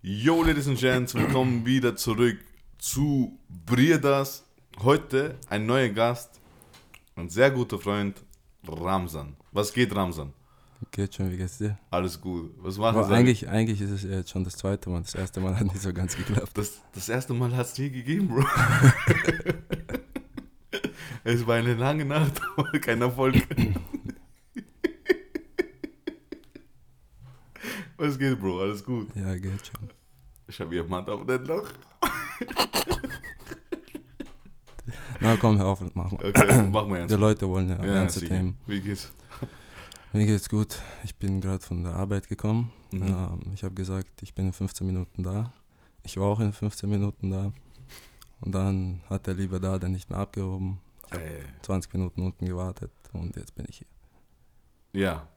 Yo, Ladies and Gents, willkommen wieder zurück zu Briedas. Heute ein neuer Gast, ein sehr guter Freund, Ramsan. Was geht, Ramsan? Geht schon, wie geht's dir? Alles gut. Was machen Sie? eigentlich, eigentlich ist es jetzt schon das zweite Mal. Das erste Mal hat nicht so ganz geklappt. Das, das erste Mal hat es nie gegeben, Bro. es war eine lange Nacht, aber kein Erfolg. Was geht, Bro? Alles gut. Ja, geht schon. Ich habe jemand auf den Loch. Na komm, hör auf und mach mal. Okay, machen wir Die jetzt. Leute wollen ja, Ja, ernste. Themen. Wie geht's? Mir geht's gut. Ich bin gerade von der Arbeit gekommen. Mhm. Ähm, ich habe gesagt, ich bin in 15 Minuten da. Ich war auch in 15 Minuten da. Und dann hat der liebe da dann nicht mehr abgehoben. Äh, 20 Minuten unten gewartet und jetzt bin ich hier. ja.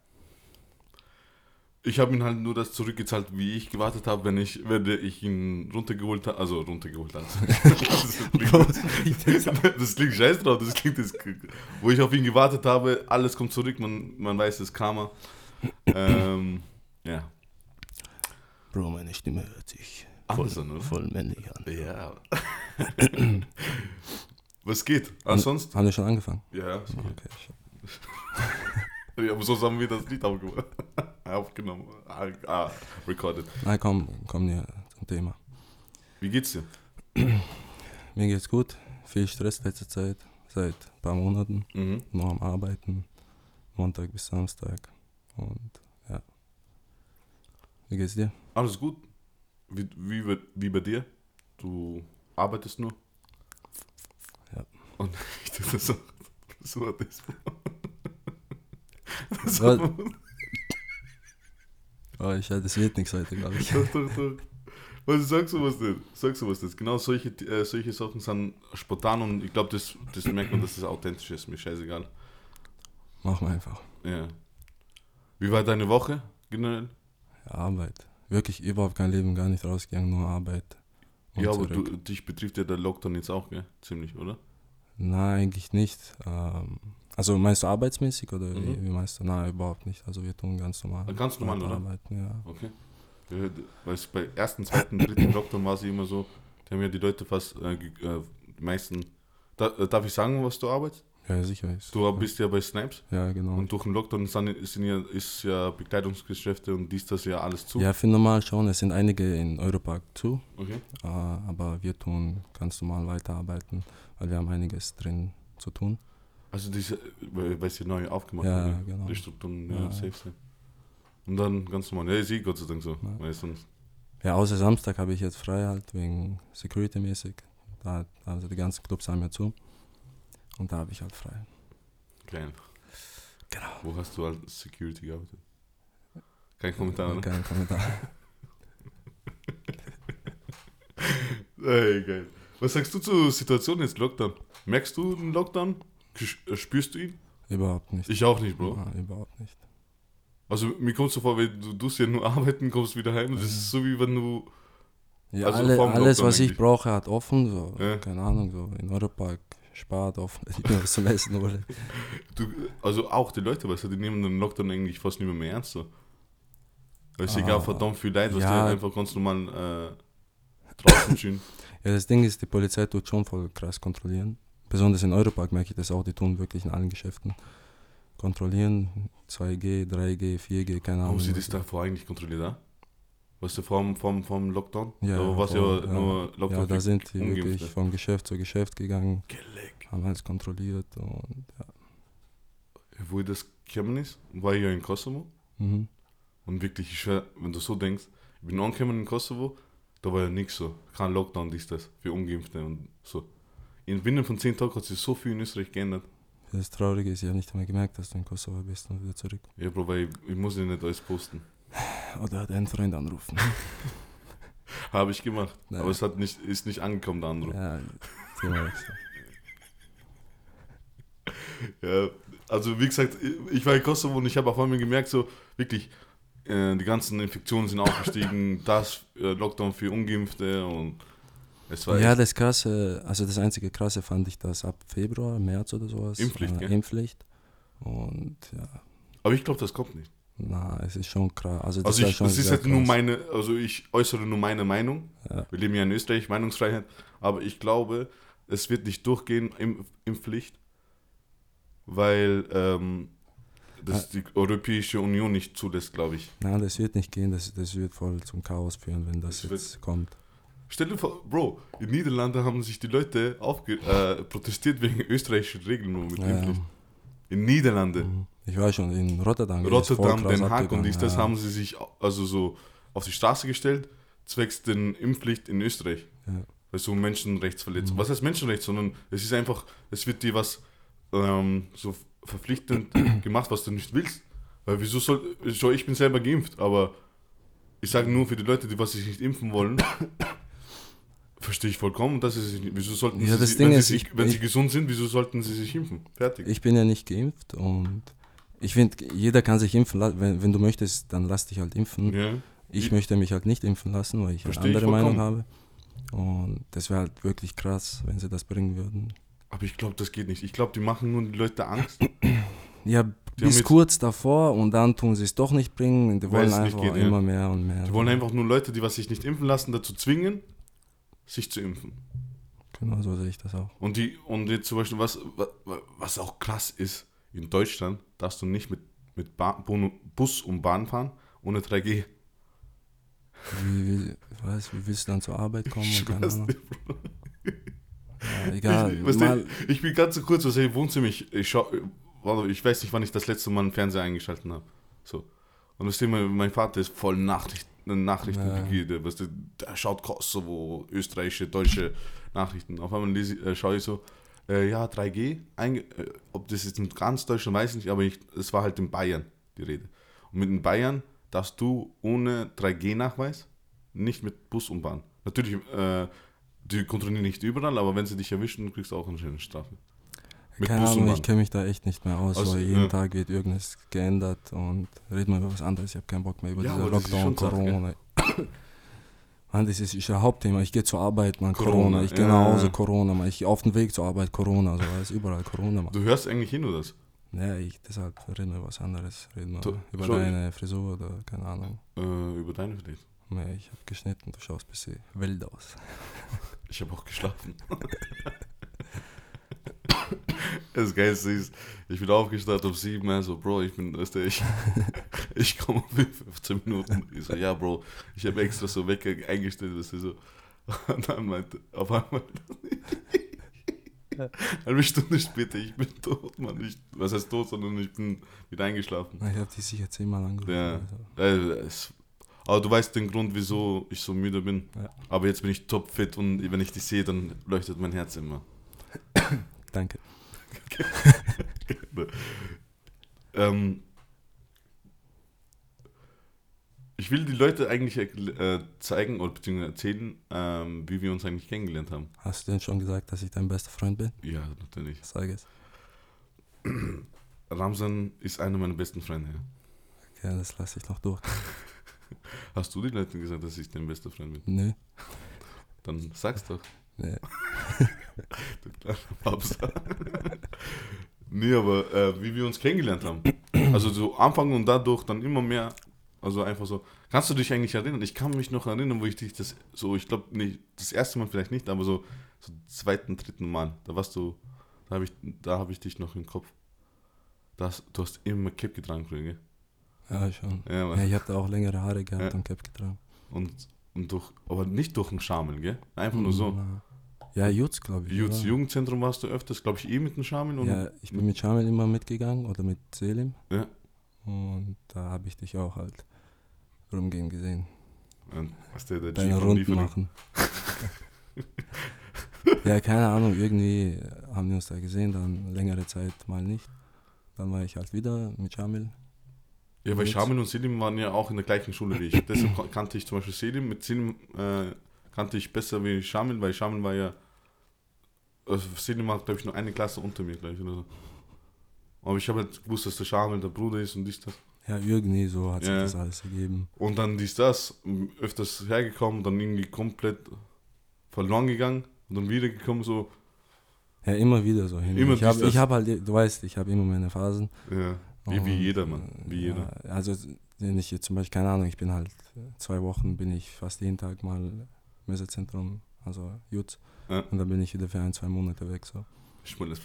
Ich habe ihn halt nur das zurückgezahlt, wie ich gewartet habe, wenn ich, wenn ich ihn runtergeholt habe. Also runtergeholt habe. das, klingt, das klingt scheiß drauf. Das klingt, das, wo ich auf ihn gewartet habe, alles kommt zurück, man, man weiß, es ist Karma. Ähm, ja. Bro, meine Stimme hört sich Anders an, oder? voll männlich an. Ja. Was geht? Ansonsten? Haben wir schon angefangen? Ja, okay. Aber so haben wir das Lied aufgemacht. aufgenommen. Ah, ah, recorded. Na komm, komm hier zum Thema. Wie geht's dir? Mir geht's gut. Viel Stress letzte Zeit. Seit ein paar Monaten. Mhm. Nur am Arbeiten. Montag bis Samstag. Und ja. Wie geht's dir? Alles gut. Wie, wie, bei- wie bei dir? Du arbeitest nur? Ja. Und ich dachte so, so hat das. Was? Oh, ich, das wird nichts heute, glaube ich. Doch, doch, doch. Was sagst du was denn? Sagst du was denn? Genau solche, äh, solche Sachen sind spontan und ich glaube, das, das merkt man, dass das authentisch ist. Mir scheißegal. Machen wir einfach. Ja. Wie war deine Woche generell? Ja, Arbeit. Wirklich überhaupt kein Leben, gar nicht rausgegangen, nur Arbeit. Ja, aber du, dich betrifft ja der Lockdown jetzt auch, gell? Ziemlich, oder? Nein, eigentlich nicht. Ähm, also meinst du arbeitsmäßig oder Mhm. wie, wie meinst du? Nein, überhaupt nicht. Also wir tun ganz normal. Ganz normal, oder? Arbeiten, ja. Okay. Ja, Weil es bei ersten, zweiten, dritten Lockdown war es immer so, da haben ja die Leute fast, äh, äh, die meisten, da, äh, darf ich sagen, was du arbeitest? Ja, sicher ist. Du bist ja bei Snipes Ja, genau. und durch den Lockdown sind, sind ja, ist ja Bekleidungsgeschäfte und dies, das ja alles zu. Ja, für normal schon. Es sind einige in Europark zu, Okay. äh, aber wir tun ganz normal weiterarbeiten, weil wir haben einiges drin zu tun. Also diese, weil ja neu aufgemacht Ja, wurde. genau. Die Strukturen, ja, Ja. safe sein. Und dann ganz normal. Ja, ich sehe Gott sei Dank so. Ja. Sonst, Ja, außer Samstag habe ich jetzt frei halt wegen Security-mäßig. Da, also die ganzen Clubs haben ja zu. Und da habe ich halt frei. geil. Genau. Wo hast du als Security gearbeitet? Kein Kommentar, ne? Kein Kommentar. Ey, geil. Was sagst du zur Situation jetzt, Lockdown? Merkst du den Lockdown? Äh, Spürst du ihn? überhaupt nicht. Ich auch nicht, Bro. Ja, überhaupt nicht. Also mir kommt so vor, wenn du tust ja nur arbeiten, kommst wieder heim. Das ist so wie wenn du. Ja, Also alle, alles, was ich eigentlich. brauche, hat offen. So. Ja. Keine Ahnung, so in Europark spart offen. Ich zum Essen hole. du also auch die Leute, weißt du, die nehmen den Lockdown eigentlich fast nicht mehr, mehr ernst. So. Weil es Ah, egal verdammt viel Leid, was ja. die einfach ganz normal äh, draußen stehen. Ja, das Ding ist, die Polizei tut schon voll krass kontrollieren. Besonders in Europark merke ich das auch, die tun wirklich in allen Geschäften. Kontrollieren, 2G, 3G, 4G, keine Ahnung. Haben sie das davor eigentlich kontrolliert, da? Weißt du, vom, vom, vom Lockdown? Ja, da war es ja, ja. nur Lockdown. Ja, da sind die Ungeimpfte. wirklich von Geschäft zu Geschäft gegangen, Geleck. haben alles kontrolliert und ja. Wo das gekommen ist, war ich ja in Kosovo. Mhm. Und wirklich, ich schwör, wenn du so denkst, ich bin angekommen in Kosovo, da war ja nichts so. Kein Lockdown, dies, das, für Ungeimpfte und so. In binnen von zehn Tagen hat sich so viel in Österreich geändert. Das Traurige ist, ich habe nicht einmal gemerkt, dass du in Kosovo bist und wieder zurück. Ja, Bro, weil ich, ich muss ja nicht alles posten. Oder hat einen Freund anrufen. Habe ich gemacht. Nein. Aber es hat nicht, ist nicht angekommen, der Anruf. ja. Ja, also wie gesagt, ich war in Kosovo und ich habe auf einmal gemerkt, so wirklich, äh, die ganzen Infektionen sind aufgestiegen, das äh, Lockdown für Ungeimpfte und Ja, das krasse, also das einzige krasse fand ich, dass ab Februar, März oder sowas. Impfpflicht, äh? Impfpflicht. Und ja, aber ich glaube, das kommt nicht. Na, es ist schon krass. Also, das Also ich, das ist sehr halt nur krass. meine, also ich äußere nur meine Meinung. Ja. Wir leben ja in Österreich, Meinungsfreiheit. Aber ich glaube, es wird nicht durchgehen im Impfpflicht, weil ähm, das die Europäische Union nicht zulässt, glaube ich. Nein, das wird nicht gehen. Das, das wird voll zum Chaos führen, wenn das, Das jetzt kommt. Stell dir vor, Bro, in Niederlande haben sich die Leute aufge äh, protestiert wegen österreichischen Regeln nur mit Ja. In Niederlande. Mhm. Ich war schon in Rotterdam. Rotterdam, Den Haag und dies, das ja. haben sie sich also so auf die Straße gestellt, zwecks den Impfpflicht in Österreich. Ja. Weil so Menschenrechtsverletzung. Mhm. Was heißt Menschenrecht? Sondern es ist einfach, es wird dir was ähm, so verpflichtend gemacht, was du nicht willst. Weil wieso soll, ich bin selber geimpft, aber ich sage nur für die Leute, die was sich nicht impfen wollen, verstehe ich vollkommen, sie sich nicht, wieso sollten Ja, sie das wenn, ist, sie, sich, ich- wenn sie ich- gesund sind, wieso sollten sie sich impfen? Fertig. Ich bin ja nicht geimpft und ich finde, jeder kann sich impfen lassen. Wenn, wenn du möchtest, dann lass dich halt impfen. ja. Ich Ich- möchte mich halt nicht impfen lassen, weil ich eine Versteh ich andere Meinung habe. Und das wäre halt wirklich krass, wenn sie das bringen würden. Aber ich glaube, das geht nicht. Ich glaube, die machen nur die Leute Angst. Ja, haben bis kurz davor und dann tun sie es doch nicht bringen. Die wollen einfach geht, ja. immer mehr und mehr. Die wollen einfach nur Leute, die was sich nicht impfen lassen, dazu zwingen, sich zu impfen. Genau so sehe ich das auch. Und die und jetzt zum Beispiel, was, wa- wa- was auch krass ist, in Deutschland darfst du nicht mit, mit ba Bu- Bus und Bahn fahren ohne 3G. Wie, wie, was, wie willst du dann zur Arbeit kommen? Ich. Ja, egal. ich, mal, du, ich bin ganz so kurz, was ich Wohnzimmer, ich, ich, schau, ich weiß nicht, wann ich das letzte Mal einen Fernseher eingeschaltet habe. So. Und das Thema, mein Vater ist voll Nachrichten, Nachrichten Ja. weißt du, der schaut Kosovo, österreichische, deutsche Nachrichten. Auf einmal lese, äh, schaue ich so, äh, ja, 3G, einge, äh, ob das jetzt in ganz Deutschland weiß ich nicht, aber ich, es war halt in Bayern die Rede. Und mit den Bayern darfst du ohne 3G-Nachweis nicht mit Bus und Bahn. Natürlich, äh, die kontrollieren nicht überall, aber wenn sie dich erwischen, kriegst du auch eine schöne Strafe. Mit keine Bus Ahnung, ich kenne mich da echt nicht mehr aus, Also, weil jeden ja. Tag wird irgendwas geändert und reden wir über was anderes. Ich habe keinen Bock mehr über Ja, diese Lockdown, Corona. Mann, das ist, ist ein Hauptthema. Ich gehe zur Arbeit, man, Corona, Corona. Ich gehe ja. nach Hause, Corona. Man. Ich auf dem Weg zur Arbeit, Corona. Also, da ist überall Corona, man. Du hörst eigentlich hin, oder das? Ja, ich, deshalb reden wir über was anderes. Reden wir Du- über deine Frisur oder keine Ahnung. Äh, über deine vielleicht. Nee, ich habe geschnitten, du schaust ein bisschen wild aus. Ich habe auch geschlafen. Das Geilste ist, ich bin aufgestanden um 7 Uhr, so, Bro, ich bin, weißt du, ich, ich komme um 15 Minuten. Ich so, ja, Bro, ich habe extra so Wecker eingestellt, dass du so. Und dann meinte, auf einmal, eine Stunde später, ich bin tot, Mann. Ich, was heißt tot, sondern ich bin wieder eingeschlafen. Ich habe dich sicher zehnmal angerufen. Ja. Also. Es, aber du weißt den Grund, wieso ich so müde bin. Ja. Aber jetzt bin ich topfit und wenn ich dich sehe, dann leuchtet mein Herz immer. Danke. Ähm, ich will die Leute eigentlich äh, zeigen oder beziehungsweise erzählen, ähm, wie wir uns eigentlich kennengelernt haben. Hast du denn schon gesagt, dass ich dein bester Freund bin? Ja, natürlich. Sag es. Ramsan ist einer meiner besten Freunde. ja. Okay, das lasse ich noch durch. Hast du den Leuten gesagt, dass ich dein bester Freund bin? Nö. Dann sag's doch. Nee. Du kleiner Babsa. nee, aber äh, wie wir uns kennengelernt haben. Also so Anfang und dadurch dann immer mehr. Also einfach so. Kannst du dich eigentlich erinnern? Ich kann mich noch erinnern, wo ich dich das so, ich glaube nicht, das erste Mal vielleicht nicht, aber so, so zweiten, dritten Mal. Da warst du, da habe ich, da habe ich dich noch im Kopf. Das, du hast immer Cap getragen, gell? Ja, schon. Ja. Ja, ich habe da auch längere Haare gehabt Ja. und Cap getragen. Und, und durch, aber nicht durch den Schamel, gell? Einfach nur so. Na. Ja, Jutz, glaube ich. Jutz oder? Jugendzentrum warst du öfters, glaube ich, eh mit dem Schamel. Und, Ja, ich bin mit Shamil immer mitgegangen oder mit Selim. Ja. Und da habe ich dich auch halt rumgehen gesehen. Und was der, der Deine Runden machen. ja, keine Ahnung, irgendwie haben wir uns da gesehen, dann längere Zeit mal nicht. Dann war ich halt wieder mit Shamil. Ja, weil Shamil und Selim waren ja auch in der gleichen Schule wie ich. Deshalb kan- kannte ich zum Beispiel Selim. Mit Selim äh, kannte ich besser wie Shamil, weil Shamil war ja. Also Selim war, glaube ich, nur eine Klasse unter mir gleich oder so. Aber ich habe halt gewusst, dass der Shamil der Bruder ist und dies, das. Ja, irgendwie so hat sich Ja. das alles ergeben. Und dann dies, das, öfters hergekommen, dann irgendwie komplett verloren gegangen und dann wiedergekommen, so. Ja, immer wieder so hin. Immer ich habe ich hab halt, du weißt, ich habe immer meine Phasen. Ja. Wie, wie jeder, Mann. Wie jeder. Ja, also wenn ich jetzt zum Beispiel, keine Ahnung, ich bin halt zwei Wochen, bin ich fast jeden Tag mal im Messezentrum, also Jutz. Ja. Und dann bin ich wieder für ein, zwei Monate weg. So. Schwunden.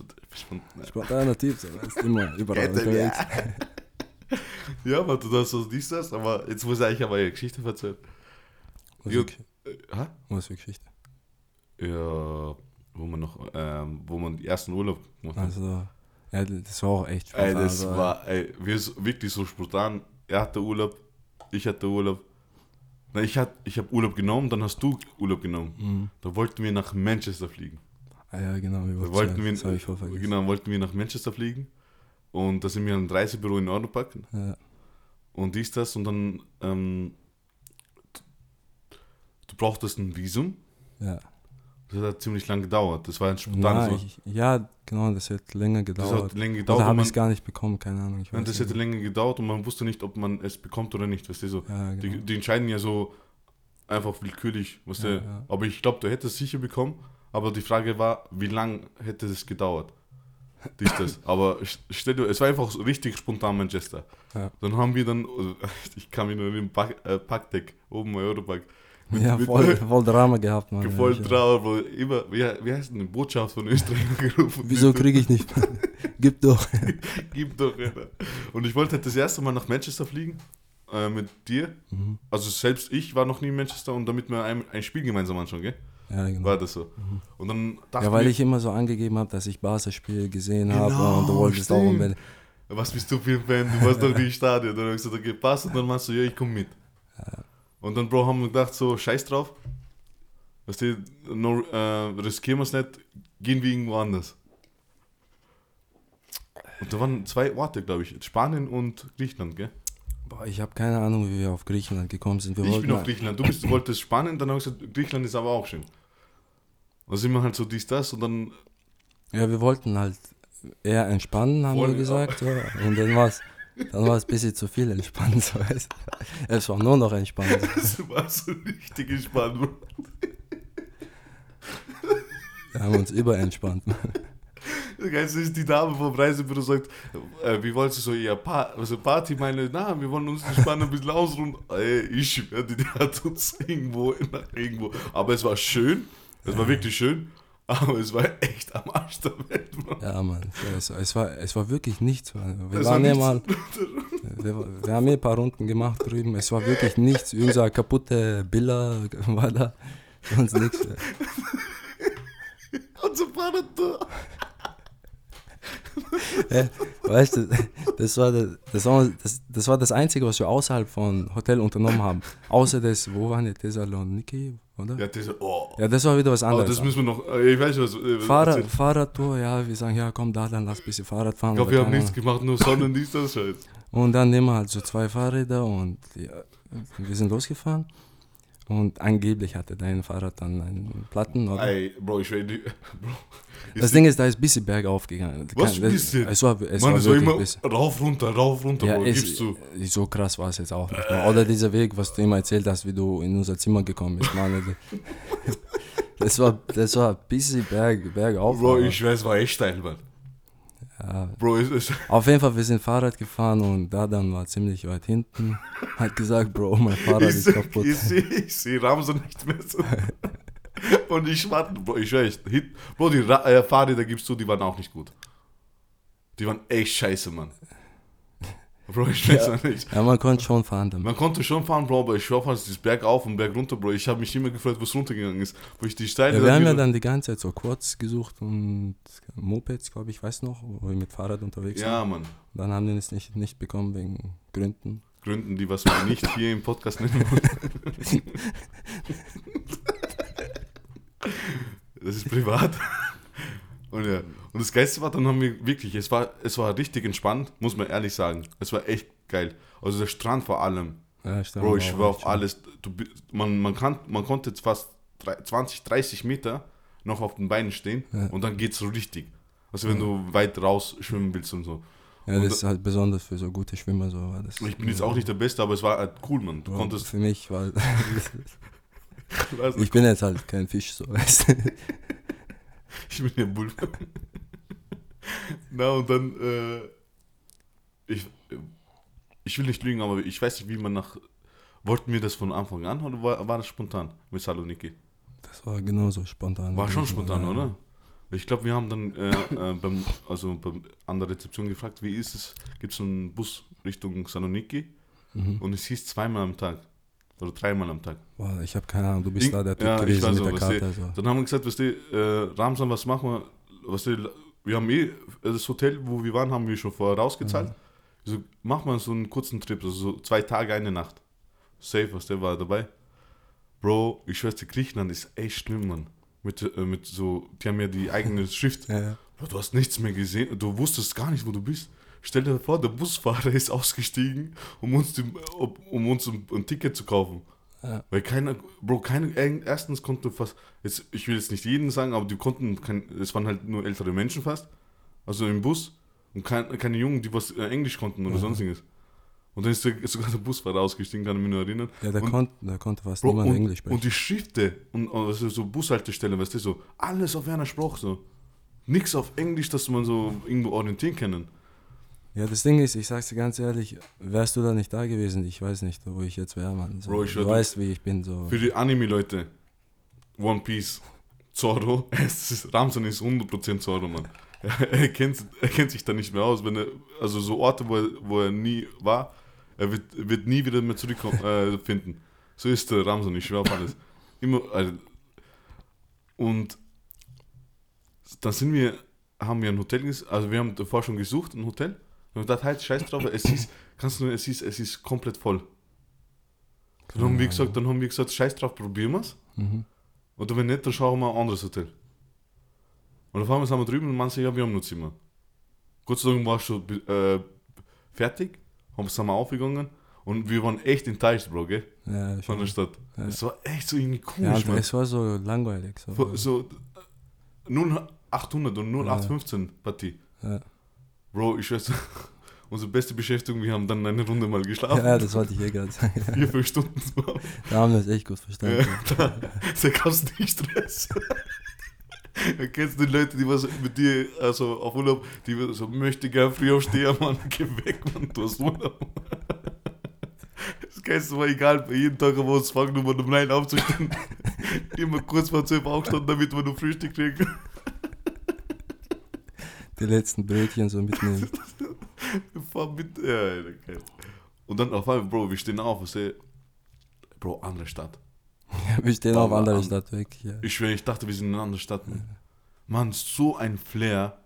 Spontaner Typ, so, weißt, immer überall er, unterwegs. Ja, aber du hast so dies, das, aber jetzt muss ich eigentlich aber eine Geschichte erzählen. Was Jo- für, Äh, was für Geschichte? Ja, wo man noch, ähm, wo man den ersten Urlaub gemacht hat. Also, ja, das war auch echt ey, spontan, das also, war, ey, wir wirklich so spontan. Er hatte Urlaub, ich hatte Urlaub. Na, ich hat, ich habe Urlaub genommen, dann hast du Urlaub genommen. Mhm. Da wollten wir nach Manchester fliegen. Ah, ja, genau. Wir Da wollten wir, das ich genau, wollten wir nach Manchester fliegen. Und da sind wir ein Reisebüro in Europark. Ja, und dies, das und dann ähm, du brauchtest ein Visum. ja. Das hat ziemlich lang gedauert. Das war ein spontan Na, ich, ja, genau, das hat länger Das gedauert. hat länger Oder gedauert. habe und ich es gar nicht bekommen, keine Ahnung. Ich Nein, das nicht. hätte länger gedauert und man wusste nicht, ob man es bekommt oder nicht. Weißt du, so. Ja, die, genau. die entscheiden ja so einfach willkürlich. Weißt. Ja, ja. Aber ich glaube, du hättest es sicher bekommen. Aber die Frage war, wie lang hätte es gedauert? Dies, das. Aber st- stell dir, es war einfach so richtig spontan Manchester. Dann haben wir dann, ich kam in den Pack, äh, Packdeck oben bei Europark. Mit- ja, mit- voll, voll Drama gehabt, Mann. voll ja, traurig, wo immer, wie, wie heißt denn Botschaft von Österreich gerufen? Wieso kriege ich nicht? Gib doch. Gib doch, Alter. Und ich wollte halt das erste Mal nach Manchester fliegen, äh, mit dir. Mhm. Also selbst ich war noch nie in Manchester und damit wir ein, ein Spiel gemeinsam anschauen, gell? Ja, genau. War das so. Und dann dachte Ja, weil ich immer so angegeben habe, dass ich Barca-Spiel gesehen Genau, habe und du wolltest auch unbedingt. was bist du für ein Fan? Du warst doch nicht im Stadion. Dann habe ich gesagt, okay, passt. Und dann meinst du, ja, ich komme mit. Und dann, Bro, haben wir gedacht, so, scheiß drauf. Weißt du, no, äh, riskieren wir es nicht, gehen wir irgendwo anders. Und da waren zwei Orte, glaube ich, Spanien und Griechenland, gell? Boah, ich habe keine Ahnung, wie wir auf Griechenland gekommen sind. Wir ich bin auf Griechenland, du, bist, du wolltest Spanien, dann habe ich gesagt, Griechenland ist aber auch schön. Sind wir halt so dies, das und dann, Ja, wir wollten halt eher entspannen, haben wir gesagt. So. Und dann war es dann ein bisschen zu viel entspannt. So, weißt du. Es war nur noch entspannt. das war so richtig entspannt. Bro. Wir haben uns überentspannt. Geilste ist, die Dame vom Reisebüro sagt, äh, wie wolltest du so ihr pa also Party? Meine, na, wir wollen uns entspannen, ein bisschen ausruhen. Ey, ich schwöre, dir, die hat uns irgendwo, irgendwo. Aber es war schön, es war wirklich schön, aber es war echt am Arsch der Welt, Mann. Ja, Mann. Es, es, war, es war wirklich nichts. Mann. Wir, Es waren war nichts. mal, wir, wir haben hier ein paar Runden gemacht drüben. Es war wirklich nichts. Irgendeine kaputte Billa war da. Sonst nichts. Unser Fahrrad Ja, weißt du, das war das, das, war das, das war das Einzige, was wir außerhalb von Hotel unternommen haben. Außer das, wo waren die Thessaloniki, oder? Ja, diese, oh. Ja, das war wieder was Aber anderes. das müssen wir noch, äh, ich weiß was. Äh, Fahrrad. Fahrradtour, ja, wir sagen, ja komm da, dann lass ein bisschen Fahrrad fahren. Ich glaube, wir haben nichts gemacht, nur Sonne dies, das Scheiß. Und dann nehmen wir halt so zwei Fahrräder und ja, wir sind losgefahren. Und angeblich hatte dein Fahrrad dann einen Platten. Oder? Ey, Bro, ich. Bro. Das Ding ist, da ist ein bisschen bergauf gegangen. Was das- bisschen? Es war, es Mann, war es war immer bisschen. rauf, runter, rauf, runter, Ja, Bro, es, gibst du. so krass war es jetzt auch nicht. Mehr. Oder dieser Weg, was du immer erzählt hast, wie du in unser Zimmer gekommen bist. Mann, also, das, war, das war ein bisschen berg, bergauf. Bro, ich weiß, war echt steil, Mann. Ja. Bro, es ist. Auf jeden Fall, wir sind Fahrrad gefahren und da dann war ziemlich weit hinten. Hat gesagt, Bro, mein Fahrrad Ich ist sehe kaputt. ich seh, ich seh Ramson nicht mehr so. Und ich warte, Bro, ich weiß, hit- Bro, die Ra äh, Fahrräder gibst du, die waren auch nicht gut. Die waren echt scheiße, Mann. Bro, ich weiß ja. nicht. Ja, man konnte schon fahren damit. Man konnte schon fahren, Bro, aber ich schwör fast, dieses Berg auf und Berg runter, Bro. Ich habe mich immer gefreut, wo es runtergegangen ist. Wo ich die Steine Ja, wir haben ja dann die ganze Zeit so Quads gesucht und Mopeds, glaube ich, weiß noch, wo wir mit Fahrrad unterwegs Ja, waren. Mann. Dann haben die es nicht, nicht bekommen wegen Gründen. Gründen, die was wir nicht hier im Podcast nennen wollen. Das ist privat. Und ja, und das Geilste war, dann haben wir wirklich, es war, es war richtig entspannt, muss man ehrlich sagen. Es war echt geil. Also der Strand vor allem. Ja, stimmt, Bro, ich echt auf schön. alles. Du, man, man, kann, man konnte jetzt fast drei- 20, 30 Meter noch auf den Beinen stehen Ja. und dann geht's so richtig. Also wenn du weit raus schwimmen willst und so. Ja, und das ist halt besonders für so gute Schwimmer. So. war Das, Ich bin jetzt auch nicht der Beste, aber es war halt cool, man. Du Ja, konntest. Für mich, Also, ich bin jetzt halt kein Fisch, so weißt du. Ich bin der Bull. Na und dann, äh, ich, ich will nicht lügen, aber ich weiß nicht, wie man nach. Wollten wir das von Anfang an oder war, war das spontan mit Saloniki? Das war genauso spontan. War schon spontan, Ja. oder? Ich glaube, wir haben dann äh, äh, beim, also beim, an der Rezeption gefragt, wie ist es? Gibt es einen Bus Richtung Saloniki? Mhm. Und es hieß zweimal am Tag. Oder dreimal am Tag. Boah, ich habe keine Ahnung, du bist Ich- da der Typ ja, ich gewesen weiß mit auch, der Karte. Also. Dann haben wir gesagt, weißt du, äh, Ramsan, was machen wir? Weißt du, wir haben eh das Hotel, wo wir waren, haben wir schon vorher rausgezahlt. Ich So, mach mal so einen kurzen Trip, also so zwei Tage, eine Nacht. Safe, was der war dabei. Bro, ich schwör's dir, Griechenland ist echt schlimm, Mann. Mit, äh, mit so, die haben ja die eigene Schrift. Ja, ja. Bro, du hast nichts mehr gesehen, du wusstest gar nicht, wo du bist. Stell dir vor, der Busfahrer ist ausgestiegen, um uns, die, um uns ein, ein Ticket zu kaufen. Ja. Weil keiner, Bro, keine, äh, erstens konnte fast, jetzt, ich will jetzt nicht jeden sagen, aber die konnten, kein, es waren halt nur ältere Menschen fast, also im Bus und kein, keine Jungen, die was äh, Englisch konnten oder Ja. sonstiges. Und dann ist sogar der Busfahrer ausgestiegen, kann ich mich nur erinnern. ja der, Und- konnt, der konnte fast Bro, niemand und, Englisch sprechen. und die Schriften und also so Bushaltestellen, weißt du, so alles auf einer Sprache so. Nix auf Englisch, dass man so irgendwo orientieren können. Ja, das Ding ist, ich sag's dir ganz ehrlich, wärst du da nicht da gewesen, ich weiß nicht, wo ich jetzt wäre, Mann. So, Bro, ich du weißt, wie ich bin, so. Für die Anime-Leute, One Piece, Zoro, es ist, Ramsan ist 100% Zoro, Mann. Er kennt, er kennt sich da nicht mehr aus, wenn er, also so Orte, wo er, wo er nie war, er wird, wird nie wieder mehr zurückfinden. Äh, finden. so ist der Ramsan, ich schwör auf alles. Immer, also, und dann sind wir, haben wir ein Hotel, also wir haben davor schon gesucht, ein Hotel. Und gedacht, halt, scheiß drauf, es ist, kannst du, es ist, es ist komplett voll. Dann haben wir gesagt, dann haben wir gesagt, scheiß drauf, probieren wir's. Mhm. Oder wenn nicht, dann schauen wir ein anderes Hotel. Und auf einmal sind wir drüben und man sagt, ja, wir haben nur Zimmer. Gott sei Dank war es schon äh, fertig, haben sind wir aufgegangen und wir waren echt enttäuscht, Bro, gell, Ja, von der Stadt. Ja. Es war echt so irgendwie ja komisch, und man. es war so langweilig. So. So, so äh, 0800 und 0815 Partie. Ja. Bro, ich weiß, unsere beste Beschäftigung, wir haben dann eine Runde mal geschlafen. ja, das wollte ich eh gerade sagen. Vier, fünf Stunden. Da haben wir es echt gut verstanden. Ja, da, da gab es nicht Stress. Kennst du die Leute, die was mit dir, also auf Urlaub, die so möchte gern früh aufstehen, Mann, geh weg, Mann, du hast Urlaub. Das Geilste war egal, bei jedem Tag haben wir uns fangen, um um neun aufzustehen. Immer kurz vor zwölf aufgestanden, damit wir noch Frühstück kriegen. Die letzten Brötchen so mitnehmen. Ja, geil. Und dann auf einmal, Bro, wir stehen auf und sehen, Bro, andere Stadt. wir stehen auf andere. Stadt weg. Ja. Ich schwöre, ich dachte, wir sind in einer anderen Stadt. Mann. Mann, so ein Flair.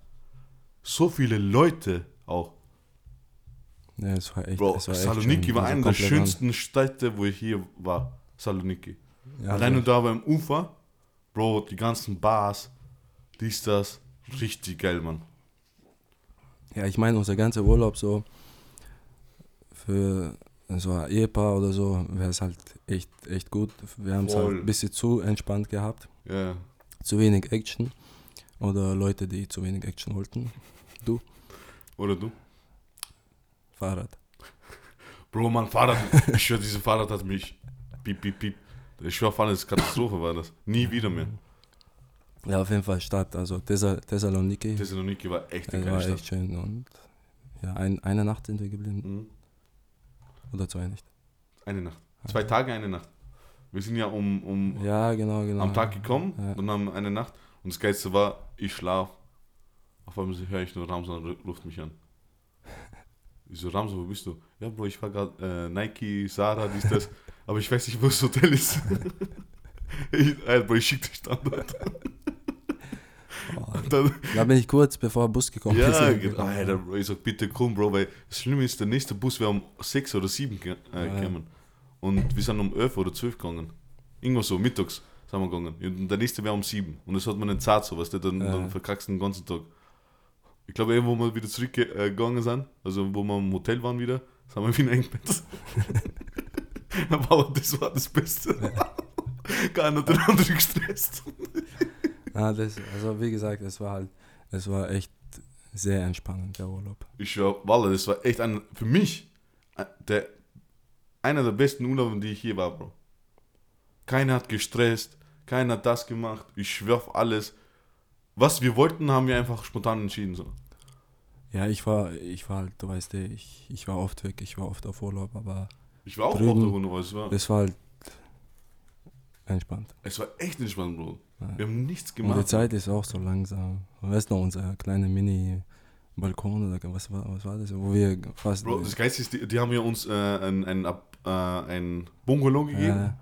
So viele Leute auch. ja, es war echt. Bro, war echt Saloniki schön. war eine der schönsten Städte, wo ich hier war. Saloniki. Ja, Allein nur da beim Ufer, Bro, die ganzen Bars, dies, das. Richtig geil, Mann. Ja, ich meine, unser ganzer Urlaub so für so ein Ehepaar oder so wäre es halt echt, echt gut. Wir haben es halt ein bisschen zu entspannt gehabt. Ja. Zu wenig Action. Oder Leute, die zu wenig Action wollten. Oder du? Fahrrad. Bro, Mann, Fahrrad. ich schwöre, dieses Fahrrad hat mich. Piep, piep, piep. Ich schwöre, alles Katastrophe war das. Nie wieder mehr. Ja, auf jeden Fall Stadt. Also Thessal Thessaloniki. Thessaloniki war echt eine war geile Stadt. echt schön. Und ja, ein, eine Nacht sind wir geblieben. Mhm. Oder zwei nicht. Eine Nacht. Zwei Tage, eine Nacht. Wir sind ja um, um Ja, genau, genau. am Tag gekommen Ja. und haben eine Nacht. Und das Geilste war, ich schlaf. Auf einmal höre ich nur Ramsan ru- ruft mich an. Ich so, Ramsan, wo bist du? Ja, Bro, ich war gerade äh, Nike, Sarah, dies, das. aber ich weiß nicht, wo das Hotel ist. ich, Alter, Bro, ich schick dich dann dort. Oh, dann, da bin ich kurz bevor der Bus gekommen ist. ja, genau. Alter, Bro, ich sag, bitte komm, Bro, weil das Schlimme ist, der nächste Bus wäre um 6 oder 7 ge äh, Ja. gekommen. Und wir sind um 11 oder 12 gegangen. Irgendwas so, mittags sind wir gegangen. Und der nächste wäre um 7. Und das hat man nicht zart so, weißt du, dann, Ja. dann verkackst du den ganzen Tag. Ich glaube, eben, wo wir wieder zurückgegangen sind, also wo wir im Hotel waren wieder, sind wir wieder eingebettet. Aber das war das Beste. Keiner hat den anderen gestresst. Ah, das, also wie gesagt, es war halt, es war echt sehr entspannend, der Urlaub. Ich schwör, Walle, das war echt ein, für mich der, einer der besten Urlaube, die ich je war, Bro. Keiner hat gestresst, keiner hat das gemacht. Ich schwör auf alles. Was wir wollten, haben wir einfach spontan entschieden. So. Ja, ich war, ich war halt, du weißt ja, ich, ich war oft weg, ich war oft auf Urlaub, aber Ich war auch Drüben- auf der Runde, aber es war, das war halt entspannt. es war echt entspannt, Bro. Ja. Wir haben nichts Und die gemacht. Zeit ist auch so langsam. Du weißt noch, unser kleiner Mini-Balkon oder was war, was war das, wo wir fast... Bro, das Geist ist, die, die haben ja uns äh, ein, ein, äh, ein Bungalow gegeben, ja,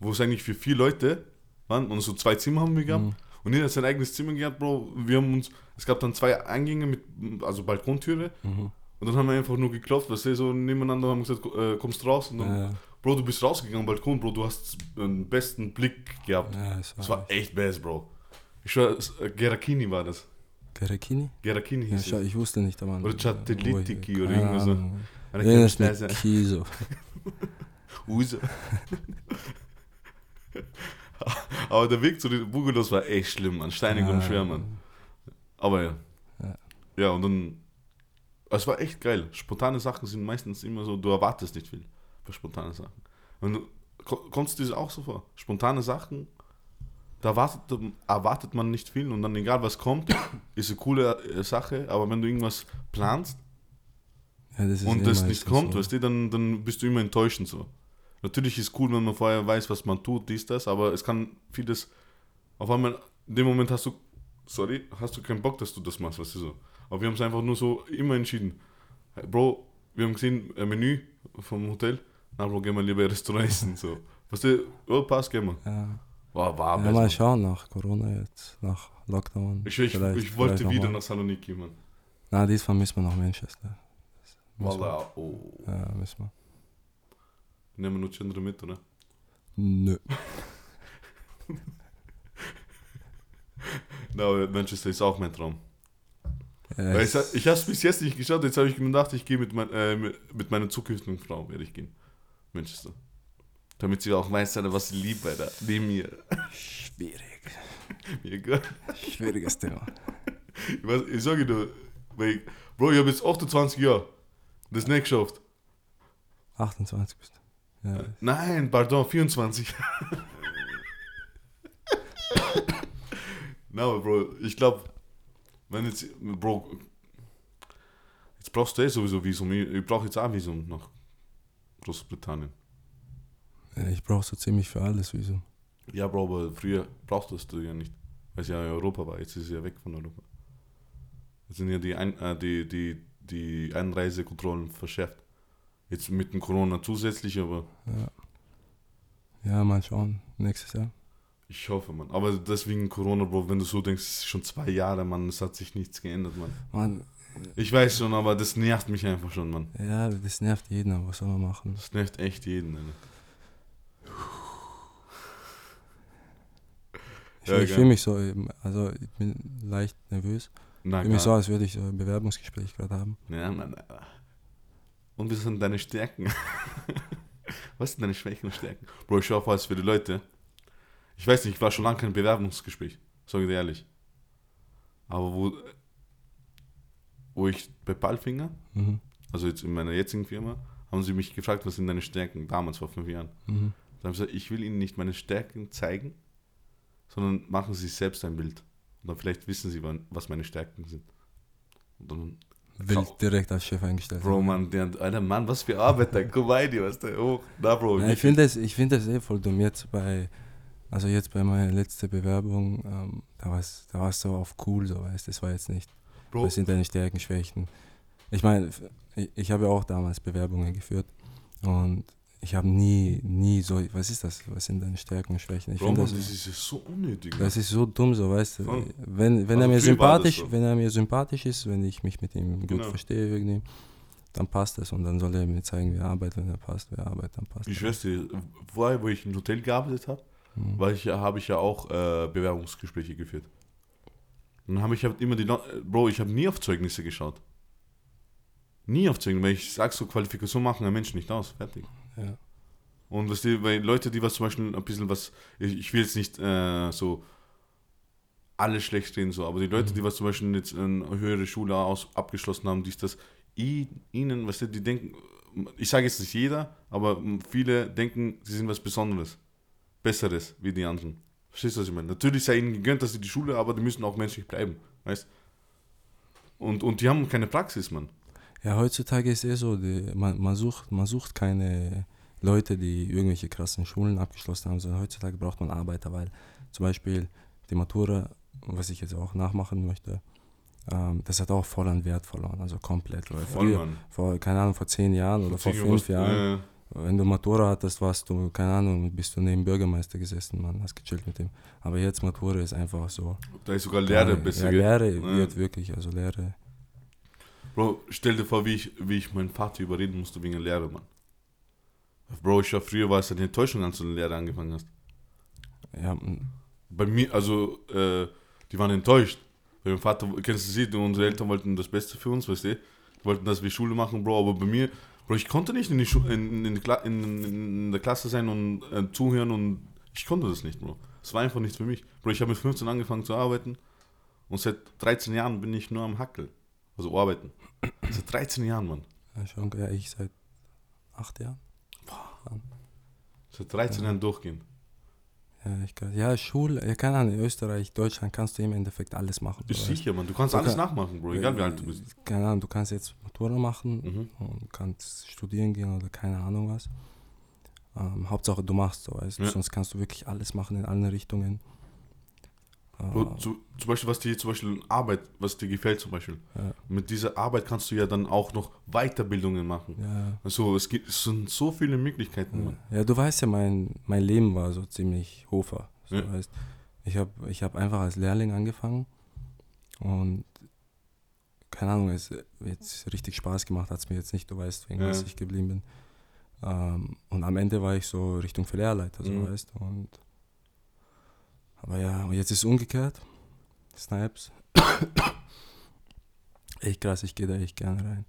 wo es eigentlich für vier Leute waren und so zwei Zimmer haben wir gehabt. Mhm. Und jeder hat sein eigenes Zimmer gehabt, Bro. Wir haben uns, es gab dann zwei Eingänge mit, also Balkontüre. mhm. Und dann haben wir einfach nur geklopft, weißt du, so nebeneinander haben gesagt, äh, kommst raus. Und dann, ja, Bro, du bist rausgegangen, Balkon, Bro, du hast den besten Blick gehabt. ja, es Das war, war echt best, Bro. Ich schwör, äh, Gerakini war das. Gerakini? Gerakini Ja, hieß schau, es. ich wusste nicht, aber... Oder ich- oder irgendwas so. Ja, das Scheiße. Kiso. Use. Aber der Weg zu den Bungalows war echt schlimm, man. Steinig und schwer, man. Aber ja. Ja. Ja, und dann. Es war echt geil. Spontane Sachen sind meistens immer so, du erwartest nicht viel bei spontane Sachen. Und kommst du dir das auch so vor? Spontane Sachen, da erwartet, erwartet man nicht viel und dann egal was kommt, ist eine coole äh, Sache, aber wenn du irgendwas planst Ja, das und eh das nicht kommt, so. weißt du, dann, dann bist du immer enttäuschend so. Natürlich ist cool, wenn man vorher weiß, was man tut, dies, das, aber es kann vieles, auf einmal, in dem Moment hast du, sorry, hast du keinen Bock, dass du das machst, weißt du so. Aber wir haben es einfach nur so immer entschieden. Bro, wir haben gesehen, ein Menü vom Hotel, na Bro, gehen wir lieber Restaurant essen, so. Weißt du, oh, passt, gehen wir. Ja, War, war ja mal schauen nach Corona jetzt, nach Lockdown. Ich, ich, ich wollte wieder nach Saloniki, Mann. Na, diesmal müssen wir nach Manchester. Wallah, oh. Ja, müssen wir. Nehmen wir nur Chandra mit, oder? Nö. Na, aber Manchester ist auch mein Traum. Weil ich, ich habe es bis jetzt nicht geschaut, jetzt habe ich gedacht, ich gehe mit, mein, äh, mit, mit meiner zukünftigen Frau, werde ich gehen. Manchester. Damit sie auch weiß, was sie liebt, Alter. Neben mir. schwierig. Mir egal. Schwieriges Thema. Ich, weiß, ich sage dir, weil Bro, ich habe jetzt 28 Jahre. Das nicht geschafft. 28 bist du. Ja, Nein, pardon, 24. Na, aber Bro, ich glaube, wenn jetzt, Bro, jetzt brauchst du eh sowieso Visum. Ich, ich brauche jetzt auch Visum nach Großbritannien. Ja, ich brauche so ziemlich für alles Visum. Ja, Bro, aber früher brauchtest du ja nicht, weil es ja in Europa war. Jetzt ist es ja weg von Europa. Jetzt sind ja die, Ein äh, die, die, die Einreisekontrollen verschärft. Jetzt mit dem Corona zusätzlich, aber Ja. Ja, mal schauen. Nächstes Jahr. ich hoffe, man. Aber deswegen Corona, Bro, wenn du so denkst, es ist schon zwei Jahre, man, es hat sich nichts geändert, man. Mann, Ich weiß schon, aber das nervt mich einfach schon, man. ja, das nervt jeden, aber was soll man machen? Das nervt echt jeden, Alter. Ich, Ja, ich fühle mich so, ähm, also ich bin leicht nervös. Na, Ich fühle mich so, als würde ich so ein Bewerbungsgespräch gerade haben. Ja, Mann. Und was sind deine Stärken? was sind deine Schwächen und Stärken? Bro, ich hoffe, als für die Leute. Ich weiß nicht, ich war schon lange kein Bewerbungsgespräch. Sag ich dir ehrlich. Aber wo, wo ich bei Ballfinger, Mhm. also jetzt in meiner jetzigen Firma, haben sie mich gefragt, was sind deine Stärken, damals vor fünf Jahren. Mhm. Dann habe ich gesagt, ich will ihnen nicht meine Stärken zeigen, sondern machen sie selbst ein Bild. Und dann vielleicht wissen sie, wann- was meine Stärken sind. Und dann Wild direkt als Chef eingestellt. Bro, Mann, der, Alter, Mann, was für Arbeit, da komm rein, die, was da hoch. Na, Bro, Ja, ich finde das, ich find das eh voll dumm. Jetzt bei, also jetzt bei meiner letzten Bewerbung, ähm, da war es da war's so auf cool, so weißt Das war jetzt nicht, Bro, was sind deine Stärken, Schwächen. Ich meine, ich, ich habe ja auch damals Bewerbungen geführt und ich habe nie, nie so, was ist das, was sind deine Stärken und Schwächen? Ich Bro, Mann, das, das ist so unnötig. das ist so dumm, so weißt du. Wenn, wenn Also er mir das sympathisch, so. wenn er mir sympathisch ist, wenn ich mich mit ihm gut Genau. verstehe irgendwie, dann passt es und dann soll er mir zeigen, wie er arbeitet, wenn er passt, wer arbeitet, dann passt ich schwör's dir, vorher, wo ich im Hotel gearbeitet habe, Mhm. weil ich ja, habe ich ja auch äh, Bewerbungsgespräche geführt. Und dann habe ich halt immer die, Leu- äh, Bro, ich habe nie auf Zeugnisse geschaut. Nie auf Zeugnisse, weil ich sag so, Qualifikation machen ein Mensch nicht aus, fertig. Ja. Und was die, weil Leute, die was zum Beispiel ein bisschen was, ich, ich will jetzt nicht äh, so alle schlecht reden, so, aber die Leute, Mhm. die was zum Beispiel jetzt eine höhere Schule aus, abgeschlossen haben, dies, das, i- ihnen, was die denken, ich sage jetzt nicht jeder, aber viele denken, sie sind was Besonderes, Besseres wie die anderen. Verstehst du, was ich meine? Natürlich sei ihnen gegönnt, dass sie die Schule, aber die müssen auch menschlich bleiben, weißt Und, und die haben keine Praxis, Mann. Ja, heutzutage ist eh so, die, man, man, sucht, man sucht keine Leute, die irgendwelche krassen Schulen abgeschlossen haben, sondern heutzutage braucht man Arbeiter, weil zum Beispiel die Matura, was ich jetzt auch nachmachen möchte, ähm, das hat auch voll an Wert verloren, also komplett. Voll, früher, Mann. vor, keine Ahnung, vor zehn Jahren oder vor Zehn fünf Jahre was- Jahren, äh, wenn du Matura hattest, warst du, keine Ahnung, bist du neben Bürgermeister gesessen, man, hast gechillt mit dem. Aber jetzt Matura ist einfach so. da ist sogar Lehre ja, besser. Ja? Lehre Ja. wird wirklich, also Lehre. Bro, stell dir vor, wie ich, wie ich meinen Vater überreden musste wegen der Lehre, Mann. Bro, ich war früher war es eine Enttäuschung, als du eine Lehre angefangen hast. Ja, Bei mir, also, äh, die waren enttäuscht. Weil mein Vater, kennst du sie, unsere Eltern wollten das Beste für uns, weißt du? Die wollten, dass wir Schule machen, Bro, aber bei mir, Bro, ich konnte nicht in, die Schu in, in, in, in der Klasse sein und äh, zuhören und ich konnte das nicht, Bro. Es war einfach nichts für mich. Bro, ich habe mit 15 angefangen zu arbeiten und seit 13 Jahren bin ich nur am Hackel. Also arbeiten. Seit 13 Jahren, Mann. ja, schon, ja, ich seit acht Jahren. Seit 13 Ja. Jahren durchgehen. Ja, ich kann, ja, Schule, ja, keine Ahnung, in Österreich, Deutschland kannst du im Endeffekt alles machen. Ist sicher, Mann. Du kannst Du alles kann- nachmachen, Bro. Egal wie alt du bist. Keine Ahnung, du kannst jetzt Matura machen Mhm. und kannst studieren gehen oder keine Ahnung was. Ähm, Hauptsache du machst so, weißt du, Ja. sonst kannst du wirklich alles machen in allen Richtungen. Äh, Bro, zu, zum Beispiel, was dir zum Beispiel Arbeit, was dir gefällt zum Beispiel. ja, Mit dieser Arbeit kannst du ja dann auch noch Weiterbildungen machen. ja, Also es, gibt, es sind so viele Möglichkeiten, ja. Ja, du weißt ja, mein, mein Leben war so ziemlich Hofer. So, Ja. weißt, ich habe ich hab einfach als Lehrling angefangen und keine Ahnung, es jetzt richtig Spaß gemacht hat es mir jetzt nicht, du weißt, wegen was ich geblieben bin. Ähm, und am Ende war ich so Richtung Verlehrleiter, so Mhm. weißt du. Und aber ja, und jetzt ist es umgekehrt. Snipes. echt krass, ich gehe da echt gerne rein.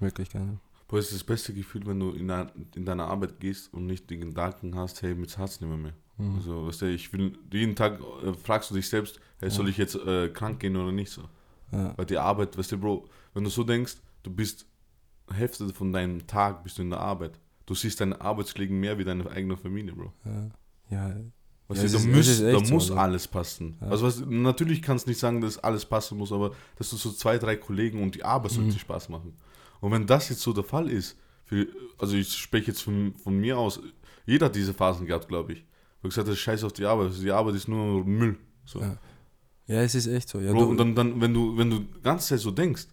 Wirklich gerne. Es ist das beste Gefühl, wenn du in, dein, in deine Arbeit gehst und nicht den Gedanken hast, hey, mit Herz nicht mehr. mehr. Mhm. Also, weißt du, ich will, jeden Tag äh, fragst du dich selbst, hey, soll ich jetzt äh, krank gehen oder nicht so? Ja, Weil die Arbeit, weißt du, Bro, wenn du so denkst, du bist Hälfte von deinem Tag bist du in der Arbeit. Du siehst deine Arbeitskollegen mehr wie deine eigene Familie, Bro. ja, ja, Weißt Ja, du, da, müsst, da echt so, muss also. alles passen. Ja. Also was, natürlich kannst du nicht sagen, dass alles passen muss, aber dass du so zwei, drei Kollegen und die Arbeit sollte Mhm. Spaß machen. Und wenn das jetzt so der Fall ist, für, also ich spreche jetzt von, von mir aus, jeder hat diese Phasen gehabt, glaube ich. Wo gesagt hast, scheiß auf die Arbeit, die Arbeit ist nur Müll. So. Ja. ja, es ist echt so. Bro, und dann, dann, wenn du, wenn du die ganze Zeit so denkst,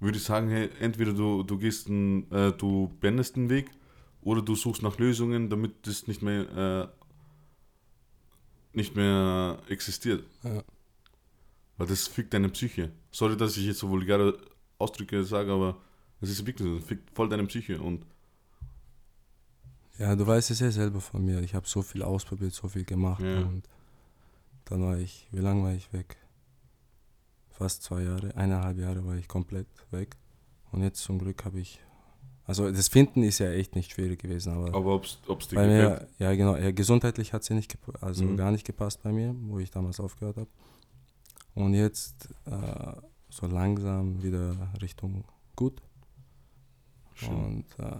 würde ich sagen, hey, entweder du, du gehst einen, äh, du beendest den Weg oder du suchst nach Lösungen, damit das nicht mehr, äh, nicht mehr existiert. ja. Weil das fickt deine Psyche. Sorry, dass ich jetzt so vulgäre Ausdrücke sage, aber es ist wirklich so, das fickt voll deine Psyche. Und Ja, du weißt es ja selber von mir. Ich habe so viel ausprobiert, so viel gemacht. Ja. Und dann war ich, wie lange war ich weg? Fast zwei Jahre, eineinhalb Jahre war ich komplett weg. Und jetzt zum Glück habe ich. Also das Finden ist ja echt nicht schwierig gewesen, aber, aber ob es dir bei gefällt, mir, ja genau, ja, gesundheitlich hat sie nicht, also Mhm. gar nicht gepasst bei mir, wo ich damals aufgehört habe. Und jetzt äh, so langsam wieder Richtung gut. schön, Und äh,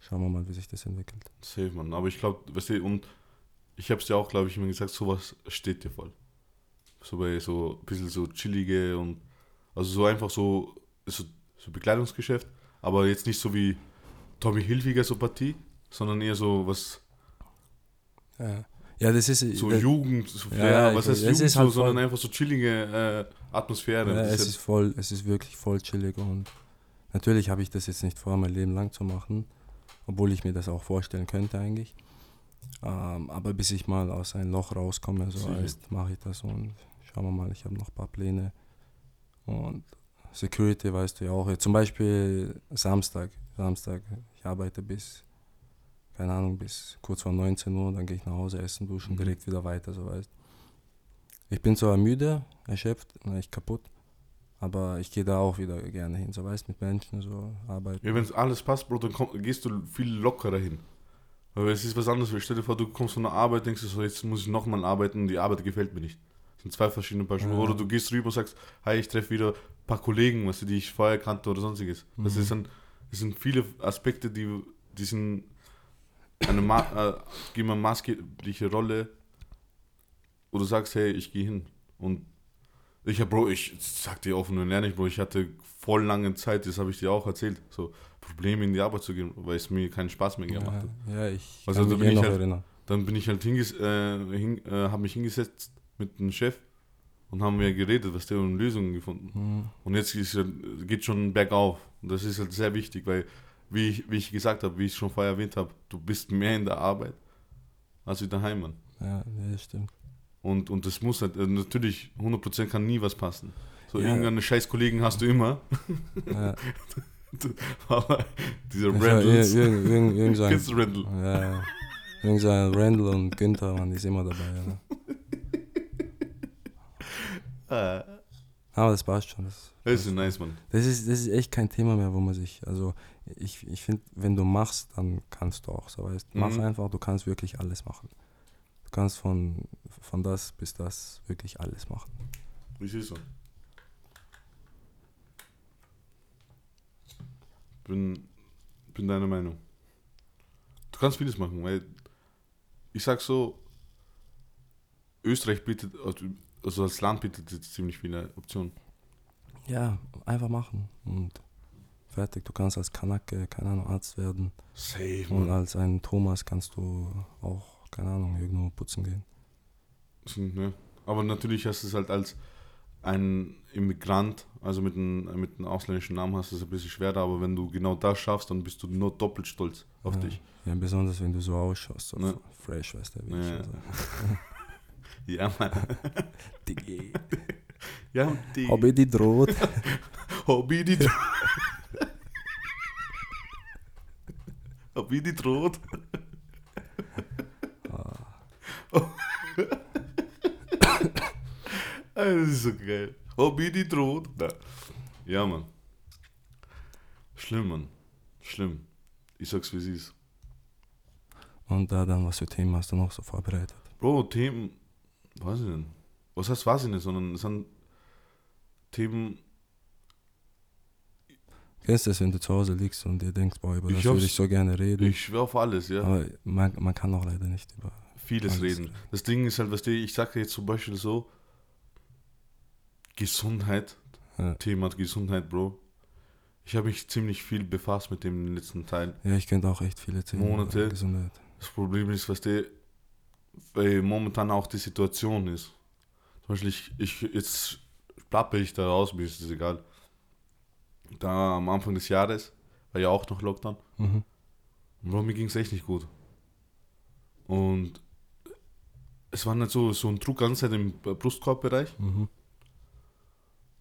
schauen wir mal, wie sich das entwickelt. safe, Mann. Aber ich glaube, weißt du, und ich habe es dir auch, glaube ich, immer gesagt, sowas steht dir voll. So bei so ein bisschen so chillige und, also so einfach so, so, so Bekleidungsgeschäft, aber jetzt nicht so wie Tommy Hilfiger so Partie, sondern eher so was, Ja, ja das ist. so das, Jugend, so Flair, ja, was heißt es Jugend, ist so, halt sondern voll- einfach so chillige äh, Atmosphäre. Ja, es ist ist voll, es ist wirklich voll chillig und natürlich habe ich das jetzt nicht vor, mein Leben lang zu machen, obwohl ich mir das auch vorstellen könnte eigentlich. Ähm, aber bis ich mal aus einem Loch rauskomme, so heißt, mache ich das und schauen wir mal, ich habe noch ein paar Pläne. Und Security weißt du ja auch. Zum Beispiel Samstag, Samstag, ich arbeite bis, keine Ahnung, bis kurz vor 19 Uhr, dann gehe ich nach Hause, essen, duschen, Mhm. direkt wieder weiter, so weißt Ich bin zwar müde, erschöpft, echt kaputt, aber ich gehe da auch wieder gerne hin, so weißt mit Menschen so arbeiten. Ja, wenn es alles passt, Bro, dann komm, gehst du viel lockerer hin. Weil es ist was anderes. Stell dir vor, du kommst von der Arbeit, denkst du so, jetzt muss ich nochmal arbeiten und die Arbeit gefällt mir nicht. Das sind zwei verschiedene Schuhe. Ja. Oder du gehst rüber und sagst, hi, ich treffe wieder paar Kollegen, weißt du, die ich vorher kannte oder sonstiges. Das, Mhm. ist ein, das sind viele Aspekte, die, die sind eine Ma äh, eine maßgebliche Rolle, wo du sagst, hey, ich gehe hin. Und Ich hab, Bro, ich sag dir offen und ehrlich, Bro, ich hatte voll lange Zeit, das habe ich dir auch erzählt, so Probleme in die Arbeit zu gehen, weil es mir keinen Spaß mehr gemacht hat. Ja, ja ich Also, kann mich bin eh ich noch halt- erinnern. Dann bin ich halt hinges äh, hin, äh, habe mich hingesetzt mit dem Chef und haben wir geredet, was der und Lösungen gefunden. Mhm. Und jetzt ist, geht schon bergauf. Und das ist halt sehr wichtig, weil, wie ich, wie ich gesagt habe, wie ich schon vorher erwähnt habe, du bist mehr in der Arbeit als in der Heimat. Ja, ja, das stimmt. Und, und das muss halt, äh, natürlich, 100% kann nie was passen. So Ja. irgendeine scheiß Kollegen hast du immer. Ja. Aber dieser Ich war ir- Randalls. irgend, irgend, irgend so ein, Kennst du Randall? ja, ja. Irgend so ein Randall und Günther, man, die ist immer dabei. Ja. Ah, Aber das passt schon. Das, das ist nice, Mann. das, ist, das ist echt kein Thema mehr, wo man sich, also ich, ich finde, wenn du machst, dann kannst du auch, so weißt. Mach Mhm. einfach, du kannst wirklich alles machen. Du kannst von, von das bis das wirklich alles machen. Wie siehst du? Bin, bin deiner Meinung. Du kannst vieles machen, weil ich sag so, Österreich bietet, also- also als Land bietet jetzt ziemlich viele Optionen. Ja, einfach machen und fertig. Du kannst als Kanake, keine Ahnung, Arzt werden. Safe, Und als ein Thomas kannst du auch, keine Ahnung, irgendwo putzen gehen. Ne? Aber natürlich hast du es halt als ein Immigrant, also mit einem, mit einem ausländischen Namen hast du es ein bisschen schwerer, aber wenn du genau das schaffst, dann bist du nur doppelt stolz auf ja. dich. Ja, besonders wenn du so ausschaust, so Ne? fresh, weißt du, wie Ja. ich schon Ja, Mann. Digi. Ja, die Hab ich die droht? Hobby die Hobby die droht. das ist so geil. Hobby die droht. Ja, Mann. Schlimm, Mann. Schlimm. Ich sag's wie es ist. Und da dann, was für Themen hast du noch so vorbereitet? Bro, Themen. Was denn? Was heißt was nicht, sondern es sind Themen. Kennst du das, wenn du zu Hause liegst und dir denkst, boah, über Ich das würde ich so gerne reden. Ich schwör auf alles, ja. Aber man, man kann auch leider nicht über. vieles Alles reden. klar. Das Ding ist halt, was die, ich sage jetzt zum Beispiel so, Gesundheit, Ja. Thema Gesundheit, Bro. Ich habe mich ziemlich viel befasst mit dem letzten Teil. Ja, ich könnte auch echt viele Themen. Monate. Gesundheit. Das Problem ist, was der, weil momentan auch die Situation ist. Zum Beispiel, ich, ich jetzt plappe ich da raus, mir ist es egal. Da am Anfang des Jahres war ja auch noch Lockdown. Mhm. Und mir ging es echt nicht gut. Und es war nicht so, so ein Druck ganz Zeit im Brustkorbbereich. Mhm.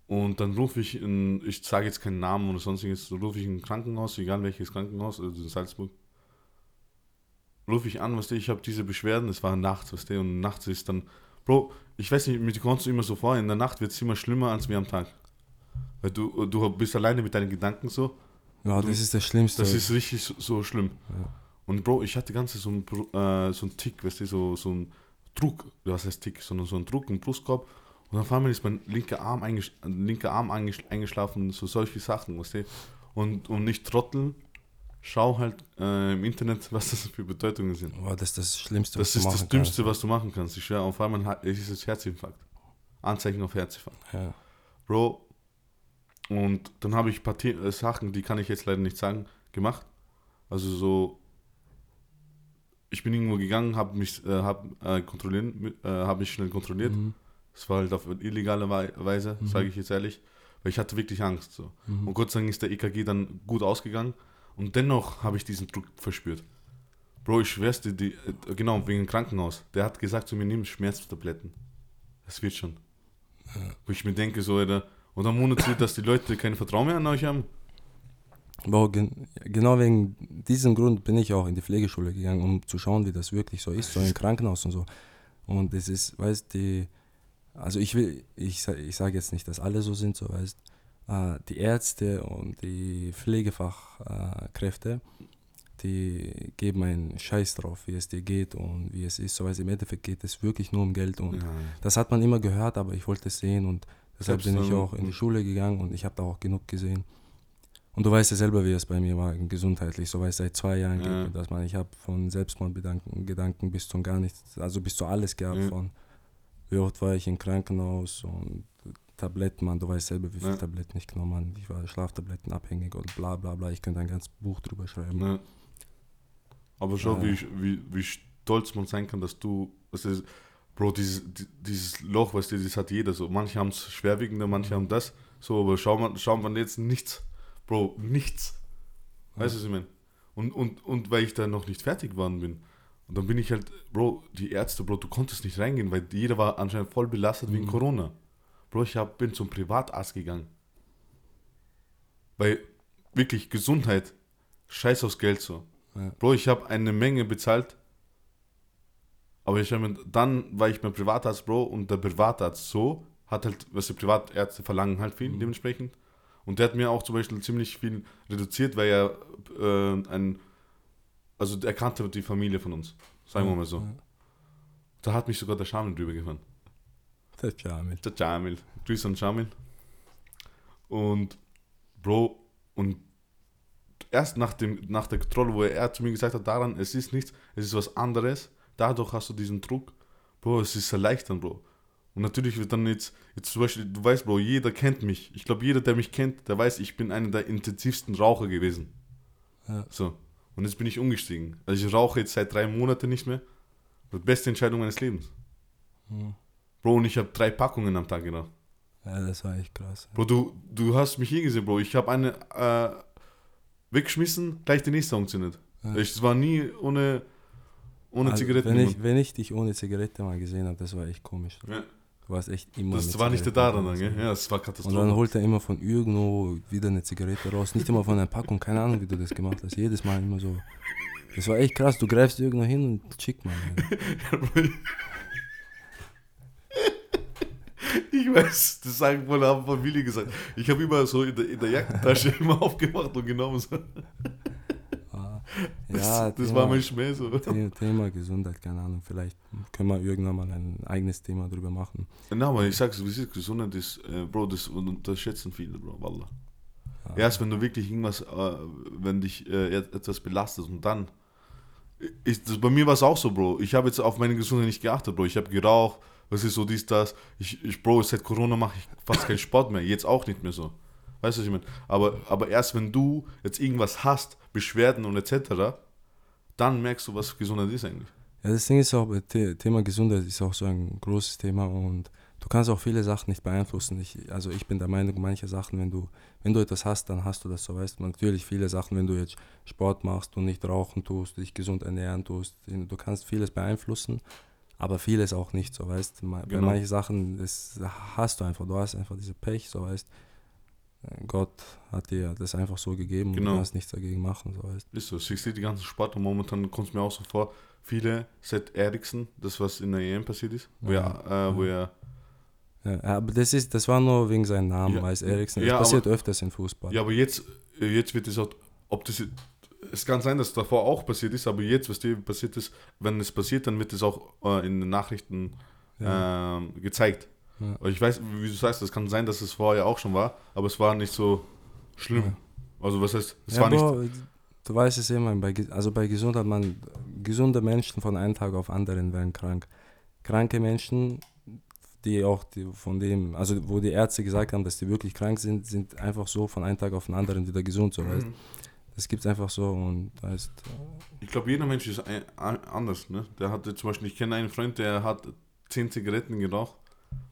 Und dann rufe ich in, ich sage jetzt keinen Namen oder sonstiges, so rufe ich in ein Krankenhaus, egal welches Krankenhaus, also in Salzburg. Rufe ich an, was du, ich habe diese Beschwerden, es war nachts, was du, und nachts ist dann, Bro, ich weiß nicht, mir kommst du immer so vor, in der Nacht wird es immer schlimmer als wie am Tag. Weil du, du bist alleine mit deinen Gedanken so, Ja, das ist das Schlimmste. das ist richtig so, so schlimm. Ja. Und Bro, ich hatte ganze so ein, Bru- äh, so ein Tick, weißt du, so, so ein Druck, was heißt Tick, sondern so ein Druck im Brustkorb. Und auf einmal ist mein linker Arm, eingesch linker Arm eingesch eingeschlafen, so solche Sachen, weißt du. Und, und nicht trotteln, schau halt äh, im Internet, was das für Bedeutungen sind. Boah, das ist das Schlimmste, Das was du ist das machen Dümmste, was du machen kannst. Ich schwör, auf einmal ist es Herzinfarkt. Anzeichen auf Herzinfarkt. kannst. Ja. Bro, und dann habe ich ein paar äh, Sachen, die kann ich jetzt leider nicht sagen, gemacht. Also so, ich bin irgendwo gegangen, habe mich, äh, hab, äh, kontrollieren, äh, hab mich schnell kontrolliert. Mhm. Das war halt auf illegale Wei- Weise, Mhm. sage ich jetzt ehrlich, weil ich hatte wirklich Angst. So. Mhm. Und Gott sei Dank ist der EKG dann gut ausgegangen und dennoch habe ich diesen Druck verspürt. Bro, ich schwör's dir, die, äh, genau, wegen dem Krankenhaus. Der hat gesagt zu mir, nimm Schmerztabletten. Das wird schon. Wo ich mir denke, so, Alter, und dann wundert sich, dass die Leute kein Vertrauen mehr an euch haben. Boah, gen genau wegen diesem Grund bin ich auch in die Pflegeschule gegangen, um zu schauen, wie das wirklich so ist, so im Krankenhaus und so. Und es ist, weißt die, also ich will, ich, ich sage jetzt nicht, dass alle so sind, so weißt, äh, die Ärzte und die Pflegefachkräfte, die geben einen Scheiß drauf, wie es dir geht und wie es ist. So weißt, im Endeffekt geht es wirklich nur um Geld und Ja. das hat man immer gehört, aber ich wollte es sehen und deshalb bin ich auch in die Schule gegangen und ich habe da auch genug gesehen. Und du weißt ja selber, wie es bei mir war, gesundheitlich. So weiß seit zwei Jahren, Ja. geht mir das man. Ich habe von Selbstmordgedanken Gedanken bis zum gar nichts, also bis zu alles gehabt. Ja. Von wie oft war ich im Krankenhaus und Tabletten, man, du weißt selber, wie viele Ja. Tabletten ich genommen habe. Ich war Schlaftabletten abhängig und bla bla bla. Ich könnte ein ganzes Buch drüber schreiben. Ne? Aber schau, Ja. wie, wie, wie stolz man sein kann, dass du. Das ist, Bro, dieses, die- dieses Loch, weißt du, das hat jeder so. Manche haben es schwerwiegender, manche haben das. So, aber schau mal, schau mal jetzt nichts. Bro, nichts. Weißt du, was ich meine? Und, und, und weil ich da noch nicht fertig geworden bin. Und dann bin ich halt, Bro, die Ärzte, Bro, du konntest nicht reingehen, weil jeder war anscheinend voll belastet wegen Corona. Bro, ich hab, bin zum Privatarzt gegangen. Weil wirklich Gesundheit, scheiß aufs Geld so. Ja. Bro, ich habe eine Menge bezahlt. Aber ich hab mir, dann war ich beim Privatarzt, Bro, und der Privatarzt so, hat halt, was die Privatärzte verlangen halt viel dementsprechend. Und der hat mir auch zum Beispiel ziemlich viel reduziert, weil er äh, ein, also er kannte die Familie von uns, sagen wir mal so. Da hat mich sogar der Schamil drüber gefahren. Der Jamil. Der Jamil. Grüße an Jamil. Und Bro, und erst nach, dem, nach der Kontrolle, wo er zu mir gesagt hat, daran, es ist nichts, es ist was anderes, dadurch hast du diesen Druck, Bro, es ist erleichternd, Bro. Und natürlich wird dann jetzt, jetzt zum Beispiel, du weißt, Bro, jeder kennt mich. Ich glaube, jeder, der mich kennt, der weiß, ich bin einer der intensivsten Raucher gewesen. Ja. So. Und jetzt bin ich umgestiegen. Also ich rauche jetzt seit drei Monaten nicht mehr. Die beste Entscheidung meines Lebens. Hm. Bro, und ich habe drei Packungen am Tag geraucht. Ja, das war echt krass. Bro, du, du hast mich hier gesehen, Bro. Ich habe eine äh, weggeschmissen, gleich die nächste angezündet. Ja. Ich war nie ohne, ohne Also, Zigaretten. Wenn ich, wenn ich dich ohne Zigarette mal gesehen habe, das war echt komisch. Ja. Du warst echt immer das war nicht der daran, drin. gell? Ja, das war Und dann holt er immer von irgendwo wieder eine Zigarette raus. Nicht immer von einer Packung, keine Ahnung, wie du das gemacht hast. Jedes Mal immer so. Das war echt krass. Du greifst irgendwo hin und schick mal. ich weiß, das sagen wohl haben Willi gesagt. Ich habe immer so in der, in der Jackentasche immer aufgemacht und genommen. So. Ah, Das, ja, das Thema, war mein Schmäh so. The- Thema Gesundheit, keine Ahnung. Vielleicht können wir irgendwann mal ein eigenes Thema drüber machen. Na, aber ich sag's, wie ist, Gesundheit ist, äh, Bro, das unterschätzen viele, Bro, Wallah. Ah, Erst wenn du wirklich irgendwas, äh, wenn dich äh, et- etwas belastet und dann. Ist, das, bei mir war es auch so, Bro. Ich habe jetzt auf meine Gesundheit nicht geachtet, Bro. Ich habe geraucht, was ist so dies, das. Ich, ich Bro, seit Corona mache ich fast keinen Sport mehr. Jetzt auch nicht mehr so. Weißt du, was ich meine? Aber, aber erst wenn du jetzt irgendwas hast, Beschwerden und etc., dann merkst du, was Gesundheit ist eigentlich. Ja, das Ding ist auch, The Thema Gesundheit ist auch so ein großes Thema und du kannst auch viele Sachen nicht beeinflussen. Ich, also ich bin der Meinung, manche Sachen, wenn du, wenn du etwas hast, dann hast du das so, weißt du. Natürlich viele Sachen, wenn du jetzt Sport machst und nicht rauchen tust, dich gesund ernähren tust, du kannst vieles beeinflussen, aber vieles auch nicht, so weißt du. Bei Genau. manchen Sachen, das hast du einfach, du hast einfach diese Pech, so weißt Gott hat dir das einfach so gegeben und Genau. du kannst nichts dagegen machen, so weißt Ist so, ich sehe die ganzen Sportler momentan, kommt es mir auch so vor, viele, seit Eriksen, das was in der EM passiert ist, wo, Ja. er, äh, wo er Ja, aber das ist, das war nur wegen seinem Namen, Ja. weiß Eriksen. Das Ja, passiert öfters im Fußball. Ja, aber jetzt, äh, jetzt wird es auch, ob das, es kann sein, dass es davor auch passiert ist, aber jetzt, was dir passiert ist, wenn es passiert, dann wird es auch äh, in den Nachrichten Ja. ähm, gezeigt. Ja. Ich weiß, wie du sagst, es kann sein, dass es vorher auch schon war, aber es war nicht so schlimm. Ja. Also was heißt, es war nicht, du weißt es immer, bei, also bei Gesundheit, man, gesunde Menschen von einem Tag auf anderen werden krank. Kranke Menschen, die auch die, von dem, also wo die Ärzte gesagt haben, dass die wirklich krank sind, sind einfach so von einem Tag auf den anderen wieder gesund, so weißt Mhm. Das gibt's einfach so und heißt, ich glaube, jeder Mensch ist ein, anders. Ne? Der hatte zum Beispiel, ich kenne einen Freund, der hat zehn Zigaretten geraucht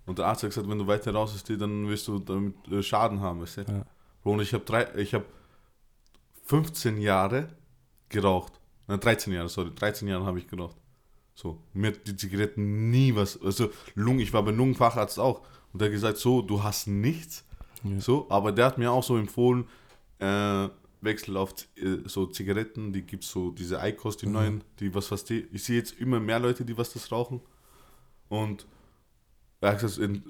und der Arzt hat gesagt, wenn du weiter raus bist, dann wirst du damit äh, Schaden haben. Weißt du? ja, und ich habe drei, ich habe 15 Jahre geraucht. Nein, 13 Jahre, sorry, 13 Jahre habe ich geraucht. So, mir hat die Zigaretten nie was, also Lungen, ich war bei Lungenfacharzt auch und der hat gesagt, so, du hast nichts, Ja. so, aber der hat mir auch so empfohlen, äh, Wechsel auf äh, so Zigaretten, die gibt so diese Eikos, die Mhm. neuen, die was was die, ich sehe jetzt immer mehr Leute, die was das rauchen und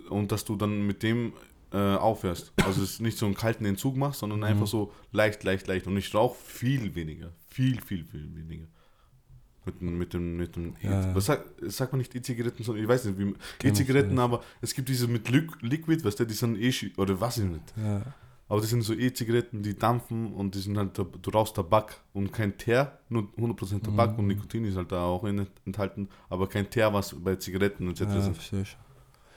und dass du dann mit dem äh, aufhörst. Also es ist nicht so einen kalten Entzug machst, sondern einfach so leicht, leicht, leicht. Und ich rauche viel weniger. Viel, viel, viel weniger. Mit dem, mit dem, mit dem Ja, was sagt, sagt man nicht E-Zigaretten, sondern ich weiß nicht, wie E-Zigaretten, aber es gibt diese mit Liq Liquid, was der, die sind eh, oder was ich nicht. ja, Aber das sind so E-Zigaretten, die dampfen und die sind halt, du rauchst Tabak und kein Teer, nur 100% Tabak Mhm. und Nikotin ist halt da auch in- enthalten, aber kein Teer, was bei Zigaretten etc. ja, verstehe ich.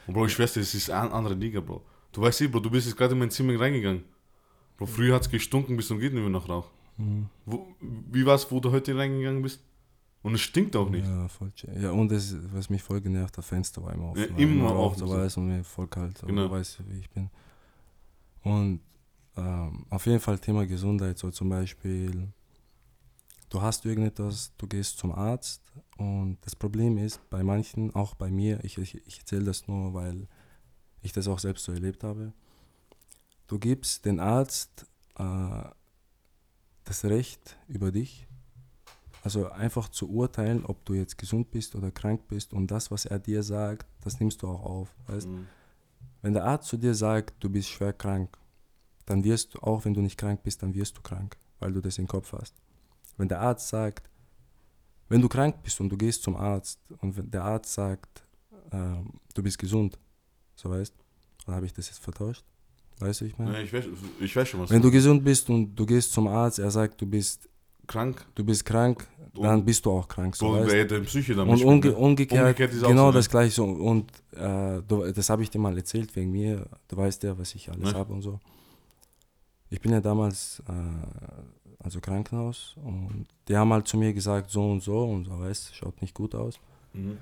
Und Bro, ich schwör's dir, es ist eine andere Liga, Bro. Du weißt eh, Bro, du bist jetzt gerade in mein Zimmer reingegangen. Bro, früher hat es gestunken bis zum geht nicht mehr nach Rauch. Mhm. Wo, wie war es, wo du heute reingegangen bist? Und es stinkt auch nicht. Ja, voll. Ja, und das, was mich voll genervt, das Fenster war immer offen. Ja, immer offen, So und mir voll kalt. Genau. Du weißt, wie ich bin. Und ähm, auf jeden Fall Thema Gesundheit, so zum Beispiel, du hast irgendetwas, du gehst zum Arzt und das Problem ist, bei manchen, auch bei mir, ich, ich, ich erzähle das nur, weil ich das auch selbst so erlebt habe, du gibst den Arzt äh, das Recht über dich, also einfach zu urteilen, ob du jetzt gesund bist oder krank bist und das, was er dir sagt, das nimmst du auch auf. Weißt? Mhm. Wenn der Arzt zu dir sagt, du bist schwer krank, dann wirst du, auch wenn du nicht krank bist, dann wirst du krank, weil du das im Kopf hast. Wenn der Arzt sagt, wenn du krank bist und du gehst zum Arzt und wenn der Arzt sagt, ähm, du bist gesund, so weißt, dann habe ich das jetzt vertauscht. Weißt du, ich meine? Ja, ich, weiß, ich weiß schon, was Wenn du gesund bist und du gehst zum Arzt, er sagt, du bist, krank du bist krank, dann bist du auch krank. So, so weißt? wäre deine Psyche dann Und umge ne? umgekehrt, Umgekehrt genau so, ne? das gleiche. So. Und äh, du, das habe ich dir mal erzählt wegen mir. Du weißt ja, was ich alles Ne? habe und so. Ich bin ja damals, äh, also Krankenhaus, und die haben halt zu mir gesagt, so und so und so, weißt schaut nicht gut aus. Mhm.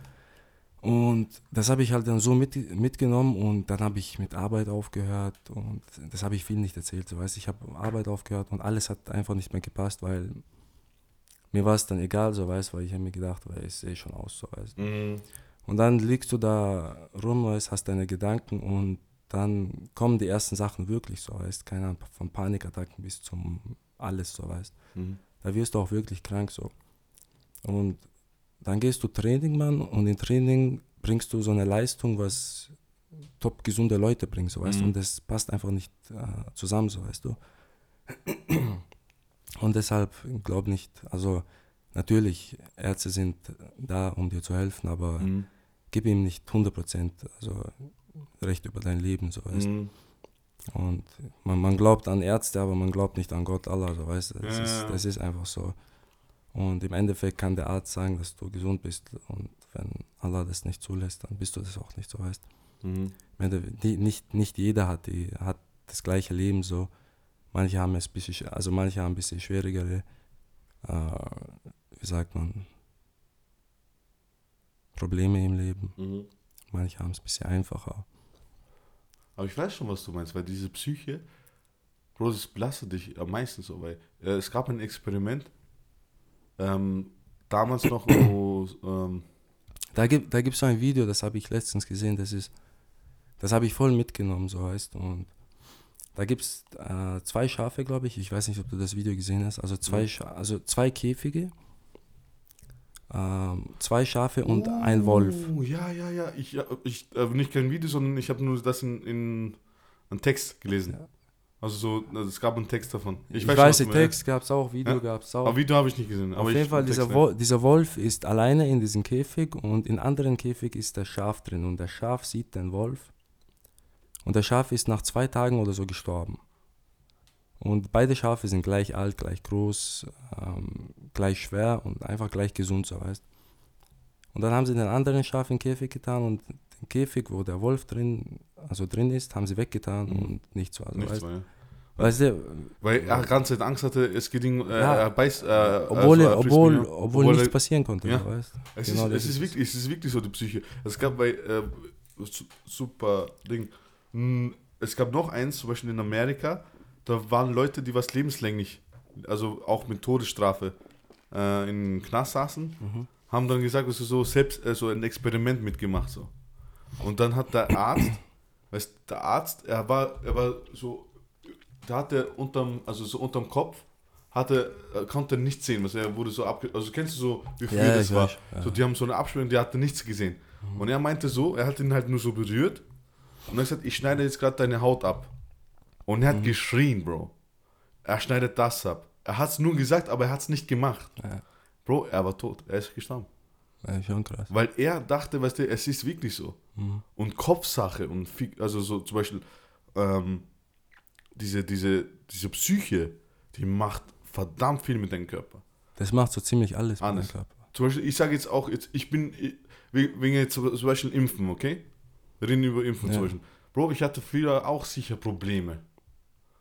Und das habe ich halt dann so mit, mitgenommen und dann habe ich mit Arbeit aufgehört und das habe ich viel nicht erzählt. So, weißt, ich habe Arbeit aufgehört und alles hat einfach nicht mehr gepasst, weil mir war es dann egal, so weißt, weil ich habe mir gedacht, weil ich sehe schon aus, so weißt. Mhm. Und dann liegst du da rum, weißt, hast deine Gedanken und dann kommen die ersten Sachen wirklich so, weißt, keine Ahnung, von Panikattacken bis zum alles, so weißt. Mhm. Da wirst du auch wirklich krank so. Und dann gehst du Training, Mann, und im Training bringst du so eine Leistung, was top gesunde Leute bringen, so weißt. Mhm. Und das passt einfach nicht äh, zusammen, so weißt du. Und deshalb glaub nicht, also natürlich, Ärzte sind da, um dir zu helfen, aber Mhm. gib ihm nicht 100% also Recht über dein Leben, so weißt du. Mhm. Und man, man glaubt an Ärzte, aber man glaubt nicht an Gott Allah, so weißt du. Das, Ja, ist, das ist einfach so. Und im Endeffekt kann der Arzt sagen, dass du gesund bist. Und wenn Allah das nicht zulässt, dann bist du das auch nicht, so weißt Mhm. Die- nicht, nicht jeder hat, die, hat das gleiche Leben so. Manche haben es ein bisschen, sch- also manche haben ein bisschen schwierigere, äh, wie sagt man, Probleme im Leben. Mhm. Manche haben es ein bisschen einfacher. Aber ich weiß schon, was du meinst, weil diese Psyche, Bro, das belastet dich am meisten so, weil äh, es gab ein Experiment, ähm, damals noch, wo, ähm, Da gibt da gibt's so ein Video, das habe ich letztens gesehen, das ist, das habe ich voll mitgenommen, so heißt. Und da gibt es äh, zwei Schafe, glaube ich. Ich weiß nicht, ob du das Video gesehen hast. Also zwei, Mhm. Scha also zwei Käfige, zwei Schafe und ein Wolf. Oh, ja, ja, ja, ich, ich äh, nicht kein Video, sondern ich habe nur das in, in einen Text gelesen. Ja. Also so, also es gab einen Text davon. Ich, schon, weiß, den meinst. Text gab es auch, Video Ja. gab es auch. Aber Video habe ich nicht gesehen. Auf ich, jeden Fall, dieser, Wo dieser Wolf ist alleine in diesem Käfig und in anderen Käfig ist das Schaf drin. Und das Schaf sieht den Wolf. Und das Schaf ist nach zwei Tagen oder so gestorben. Und beide Schafe sind gleich alt, gleich groß, ähm, gleich schwer und einfach gleich gesund, so weißt Und dann haben sie den anderen Schaf in den Käfig getan und den Käfig, wo der Wolf drin, also drin ist, haben sie weggetan Mhm. und nichts war. Also, Nichts weißt, war, ja. weißt du, Weil er ganze Zeit Angst hatte, es ging, äh, Ja. er beißt, äh, obwohl, also er- er obwohl, obwohl, er- nichts passieren konnte, Ja. weißt Es, Genau, ist, es, ist wirklich, es ist wirklich so die Psyche. Es gab bei, äh, su- super Ding, es gab noch eins, zum Beispiel in Amerika, da waren Leute, die was lebenslänglich, also auch mit Todesstrafe, äh, in Knast saßen, Mhm. haben dann gesagt, dass sie so selbst äh, so ein Experiment mitgemacht so. Und dann hat der Arzt, weißt der Arzt, er war, er war so, der hatte unterm, also so unterm Kopf, hatte, er konnte nichts sehen, was er wurde so abge, also kennst du so, wie früher Ja, das war? weiß, ja. So, die haben so eine Absperrung, die hatte nichts gesehen. Und er meinte so, er hat ihn halt nur so berührt und er hat gesagt, ich schneide jetzt gerade deine Haut ab. Und er hat geschrien, Bro. Er schneidet das ab. Er hat es nur gesagt, aber er hat es nicht gemacht. Ja. Bro, er war tot. Er ist gestorben. Ja, schon krass. Weil er dachte, weißt du, es ist wirklich so. Mhm. Und Kopfsache und also so zum Beispiel ähm, diese, diese, diese Psyche, die macht verdammt viel mit deinem Körper. Das macht so ziemlich alles mit deinem Körper. Zum Beispiel, ich sage jetzt auch, jetzt, ich bin, ich, we- wegen jetzt zum zum Beispiel Impfen, okay? Wir reden über Impfen Ja. zum Beispiel. Bro, ich hatte früher auch sicher Probleme.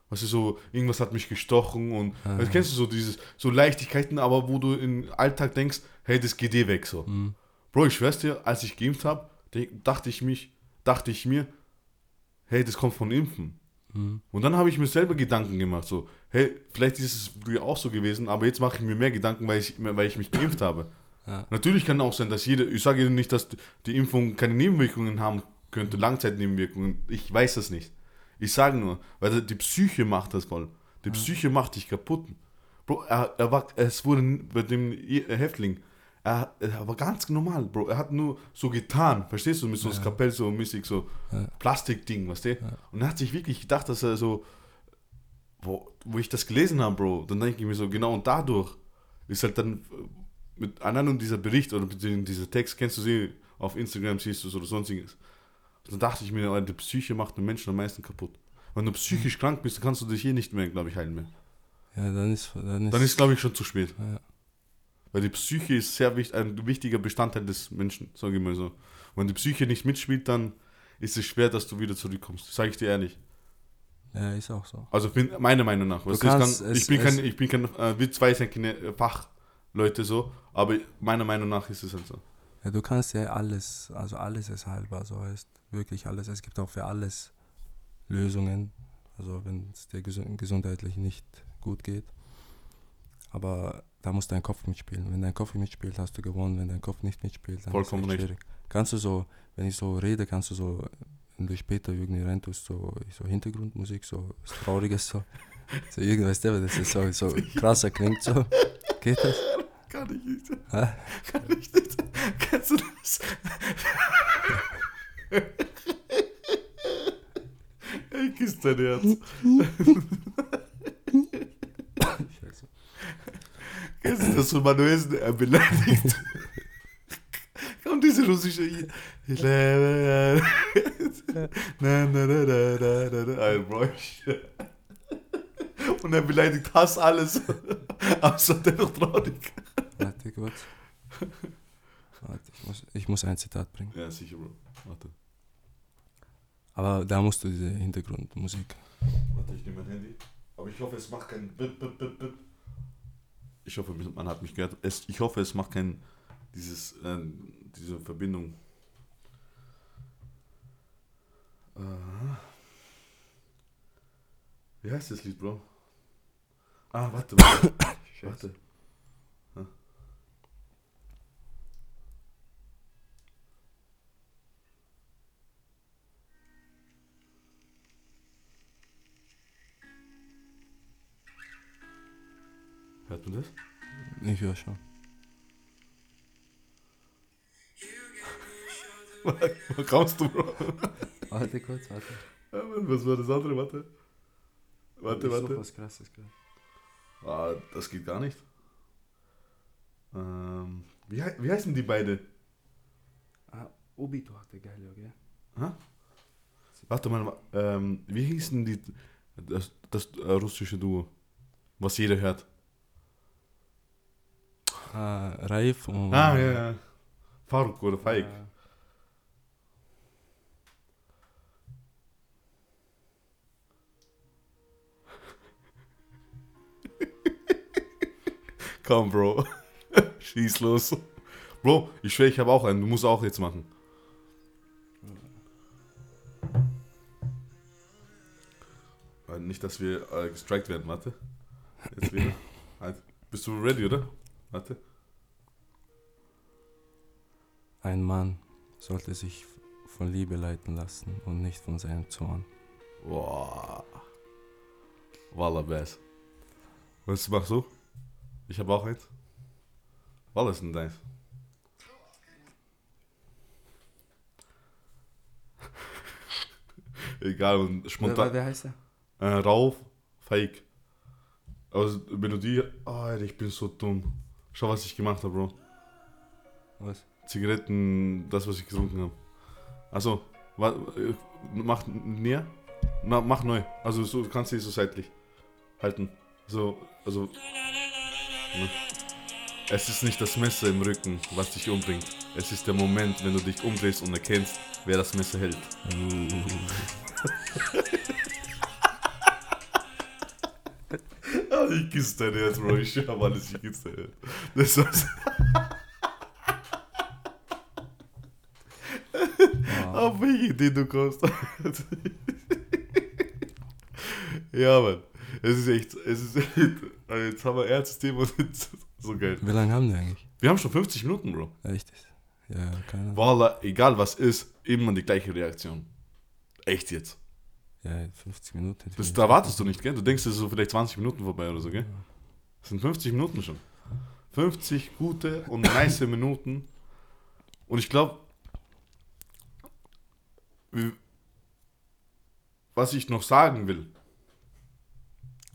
Weißt du, so, irgendwas hat mich gestochen und Ah. also, kennst du so dieses, so Leichtigkeiten, aber wo du im Alltag denkst, hey, das geht eh weg so. Mhm. Bro, ich schwör's dir, als ich geimpft habe, dachte ich mich, dachte ich mir, hey, das kommt von Impfen. Mhm. Und dann habe ich mir selber Gedanken gemacht, so, hey, vielleicht ist es früher auch so gewesen, aber jetzt mache ich mir mehr Gedanken, weil ich, weil ich mich geimpft habe. Ja. Natürlich kann auch sein, dass jeder, ich sage Ihnen nicht, dass die Impfung keine Nebenwirkungen haben könnte, Langzeitnebenwirkungen, ich weiß das nicht. Ich sage nur, weil die Psyche macht das voll. Die Psyche macht dich kaputt. Bro, er, er war, es wurde bei dem Häftling, er, er war ganz normal, Bro. Er hat nur so getan, verstehst du, mit so einem Skapell so mäßig, so Ja. Plastikding, weißt du? Und er hat sich wirklich gedacht, dass er so, wo, wo ich das gelesen habe, Bro, dann denke ich mir so, genau und dadurch ist halt dann äh, mit und dieser Bericht oder beziehungsweise dieser Text, kennst du sie auf Instagram, siehst du es oder sonstiges. Dann dachte ich mir, die Psyche macht den Menschen am meisten kaputt. Wenn du psychisch krank bist, dann kannst du dich hier nicht mehr, glaube ich, heilen mehr. Ja, dann ist. Dann ist, Dann ist, glaube ich, schon zu spät. Ja. Weil die Psyche ist sehr wichtig, ein wichtiger Bestandteil des Menschen, sage ich mal so. Wenn die Psyche nicht mitspielt, dann ist es schwer, dass du wieder zurückkommst. Sage ich dir ehrlich. ja, ist auch so. Also bin, meiner Meinung nach. Weißt du, ich, kannst kann, es- ich bin es- kein, ich bin kein, äh, wir zwei sind keine Fachleute so, aber meiner Meinung nach ist es halt so. Ja, du kannst ja alles, also alles ist heilbar, so heißt wirklich alles. Es gibt auch für alles Lösungen, also wenn es dir gesund, gesundheitlich nicht gut geht. Aber da muss dein Kopf mitspielen. Wenn dein Kopf mitspielt, hast du gewonnen. Wenn dein Kopf nicht mitspielt, dann Vollkommen ist es schwierig. Kannst du so, wenn ich so rede, kannst du so, wenn du später irgendwie rein tust, so, so Hintergrundmusik, so was Trauriges, so, so irgendwas, der, das ist so, so krasser klingt, so. Geht das? Kann ich nicht. Hä? Kann ich nicht. Kennst du das? Ey, küss dein Herz. Scheiße. Kennst du das von Manuelsen? Er beleidigt. Und diese russische. Ich lebe. Na, na, na, na, na, na, na. Ein Bräuch. Und er beleidigt Hass alles. Außer dennoch traurig. Warte kurz. Warte, ich muss, ich muss ein Zitat bringen. Ja, sicher, Bro. Warte. Aber da musst du diese Hintergrundmusik. Warte, ich nehme mein Handy. Aber ich hoffe, es macht kein Bip, Bip, Bip, Bip. Ich hoffe, man hat mich gehört. Es, ich hoffe, es macht kein dieses, äh, diese Verbindung. Äh, wie heißt das Lied, Bro? Ah, warte, warte. warte. Hört man das? Ich höre schon. Wo kommst du, Bro? Warte kurz, warte. Ja, Mann, Was war das andere? Warte. Warte, Ich warte. was krasses gerade. Ah, das geht gar nicht. Ähm, wie, hei- wie heißen die beide? Ah, Obito hatte geil, okay? Ha? Warte mal, ähm, wie hießen die, das, das äh, russische Duo? Was jeder hört. Ah, Raif und. Ah, ja, ja. Faruk oder Faik. Ja. Komm, Bro. Schieß los. Bro, ich schwöre, ich habe auch einen. Du musst auch jetzt machen. Äh, Nicht, dass wir äh, gestrikt werden. Warte. Jetzt wieder. Halt. Bist du ready, oder? Warte. Ein Mann sollte sich von Liebe leiten lassen und nicht von seinem Zorn. Boah. Walla Bass. Was machst du? Ich habe auch eins. Was ist denn deins? Egal, und spontan. wer heißt er? Äh, Rauf, Fake. Also Melodie, oh, ich bin so dumm. Schau, was ich gemacht habe, Bro. Was? Zigaretten, das, was ich getrunken habe. Also, äh, mach näher. Na, mach neu. Also, so du kannst du so seitlich halten. So, also. Ne. Es ist nicht das Messer im Rücken, was dich umbringt. Es ist der Moment, wenn du dich umdrehst und erkennst, wer das Messer hält. Dein Herz, Bro. Ich schwör alles, ich küsse dein Herz. Das war's. Auf welche Idee du kommst. ja, Mann. Es ist echt, es ist echt, also jetzt haben wir ein ernstes Thema und so geil. Wie lange haben die eigentlich? Wir haben schon 50 Minuten, Bro. Echt? Ja, keine Ahnung. Voila, egal was ist, immer die gleiche Reaktion. Echt jetzt. Ja, 50 Minuten. Das, da wartest du nicht, gell? Du denkst, es ist so vielleicht 20 Minuten vorbei oder so, gell? Das sind 50 Minuten schon. 50 gute und nice Minuten. Und ich glaube, was ich noch sagen will,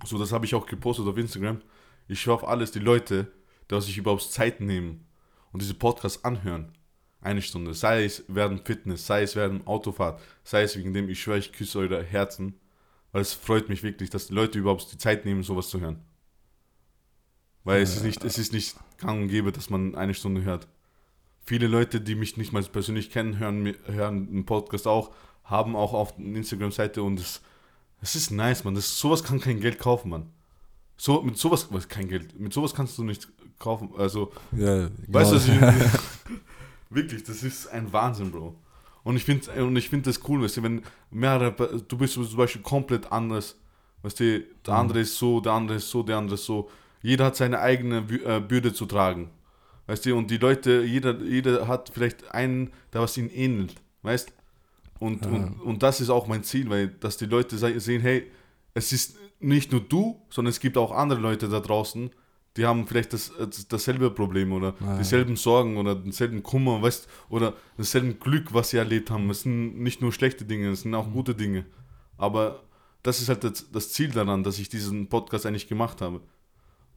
so das habe ich auch gepostet auf Instagram, ich hoffe alles, die Leute, dass sich überhaupt Zeit nehmen und diese Podcasts anhören. Eine Stunde. Sei es während Fitness, sei es während Autofahrt, sei es wegen dem, ich schwöre, ich küsse eure Herzen. Weil es freut mich wirklich, dass die Leute überhaupt die Zeit nehmen, sowas zu hören. Weil es, ist nicht, es ist nicht gang und gäbe, dass man eine Stunde hört. Viele Leute, die mich nicht mal persönlich kennen, hören, hören den Podcast auch, haben auch auf der Instagram-Seite und es, es ist nice, man. Das, sowas kann kein Geld kaufen, man. So, mit sowas, was, kein Geld, mit sowas kannst du nicht kaufen. Also, Ja, Weißt du, genau. was ich, wirklich, das ist ein Wahnsinn, Bro. Und ich finde und ich finde das cool, weißt du, wenn mehrere, du bist zum Beispiel komplett anders, weißt du, der andere ist so, der andere ist so, der andere ist so. Jeder hat seine eigene äh, Bürde zu tragen, weißt du, und die Leute, jeder, jeder hat vielleicht einen, der was ihm ähnelt, weißt und, und, und das ist auch mein Ziel, weil, dass die Leute se- sehen, hey, es ist nicht nur du, sondern es gibt auch andere Leute da draußen, die haben vielleicht das, das, dasselbe Problem oder Ah, ja. dieselben Sorgen oder denselben Kummer, weißt oder dasselben Glück, was sie erlebt haben. Es sind nicht nur schlechte Dinge, es sind auch gute Dinge. Aber das ist halt das, das Ziel daran, dass ich diesen Podcast eigentlich gemacht habe.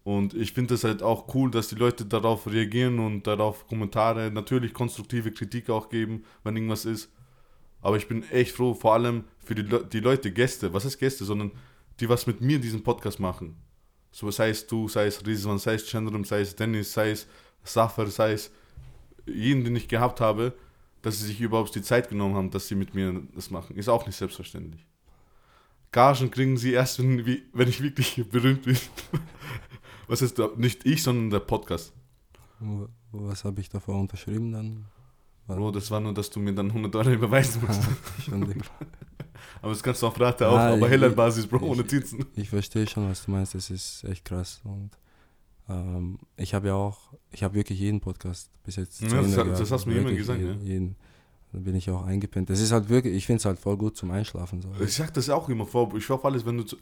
Und ich finde es halt auch cool, dass die Leute darauf reagieren und darauf Kommentare, natürlich konstruktive Kritik auch geben, wenn irgendwas ist. Aber ich bin echt froh, vor allem für die, die Leute, Gäste, was heißt Gäste, sondern die was mit mir diesen Podcast machen. So sei es du, sei es Rizwan, sei es Chandram, sei es Dennis, sei es Safar, sei es jeden, den ich gehabt habe, dass sie sich überhaupt die Zeit genommen haben, dass sie mit mir das machen. Ist auch nicht selbstverständlich. Gagen kriegen sie erst, wenn, wenn ich wirklich berühmt bin. Was ist da? Nicht ich, sondern der Podcast. Was habe ich davor unterschrieben dann? Bro, das war nur, dass du mir dann 100 Dollar überweisen musst. Aber das kannst du auf Rate auch, Ah, aber ich- Heller-Basis, Bro, ich- ohne Zinsen. Ich verstehe schon, was du meinst. Das ist echt krass. Und ähm, ich habe ja auch, ich habe wirklich jeden Podcast bis jetzt. Ja, das hat- das hast du mir immer Wirklich gesagt, jeden, ja. Jeden, da bin ich auch eingepennt. Das ist halt wirklich, ich finde es halt voll gut zum Einschlafen. So. Ich sag das auch immer vor, ich hoffe alles, wenn du, zu,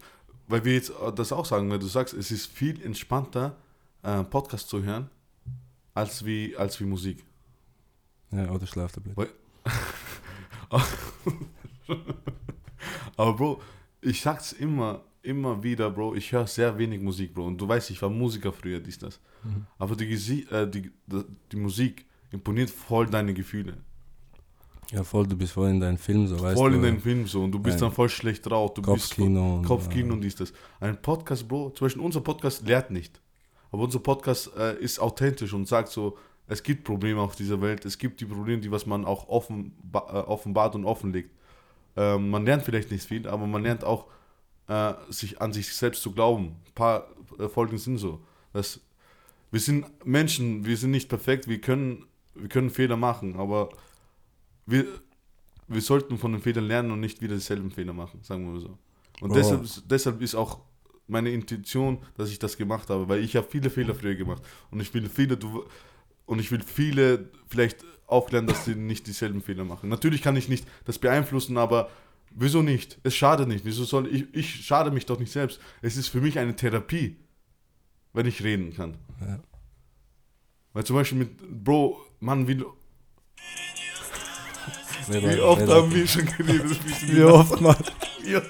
weil wir jetzt äh, das auch sagen, weil du sagst, es ist viel entspannter, äh, Podcast zu hören, als wie, als wie Musik. Ja, oder Schlaftablette. Aber Bro, ich sag's immer, immer wieder, Bro, ich höre sehr wenig Musik, Bro. Und du weißt, ich war Musiker früher, dies, das. Mhm. Aber die, äh, die, die, Musik imponiert voll deine Gefühle. Ja, voll, du bist voll in deinem Film, so weißt voll du. in deinem Film so und du bist dann voll schlecht drauf. Du bist voll- Kopfkino. und, Kopfkino und dies, das. Ein Podcast, Bro, zum Beispiel unser Podcast lehrt nicht. Aber unser Podcast äh, ist authentisch und sagt so, es gibt Probleme auf dieser Welt, es gibt die Probleme, die was man auch offen, äh, offenbart und offenlegt. Ähm, man lernt vielleicht nicht viel, aber man lernt auch, äh, sich an sich selbst zu glauben. Ein paar äh, Folgen sind so. Dass wir sind Menschen, wir sind nicht perfekt, wir können, wir können Fehler machen, aber wir, wir sollten von den Fehlern lernen und nicht wieder dieselben Fehler machen, sagen wir mal so. Und Bro. deshalb, deshalb ist auch meine Intention, dass ich das gemacht habe, weil ich habe viele Fehler früher gemacht und ich will viele du, und ich will viele vielleicht aufklären, dass sie nicht dieselben Fehler machen. Natürlich kann ich nicht das beeinflussen, aber wieso nicht? Es schadet nicht. Wieso soll ich ich schade mich doch nicht selbst. Es ist für mich eine Therapie, wenn ich reden kann. Ja. Weil zum Beispiel mit Bro, Mann, wie, wie oft haben wir schon geredet? Wie oft, Mann? Ja.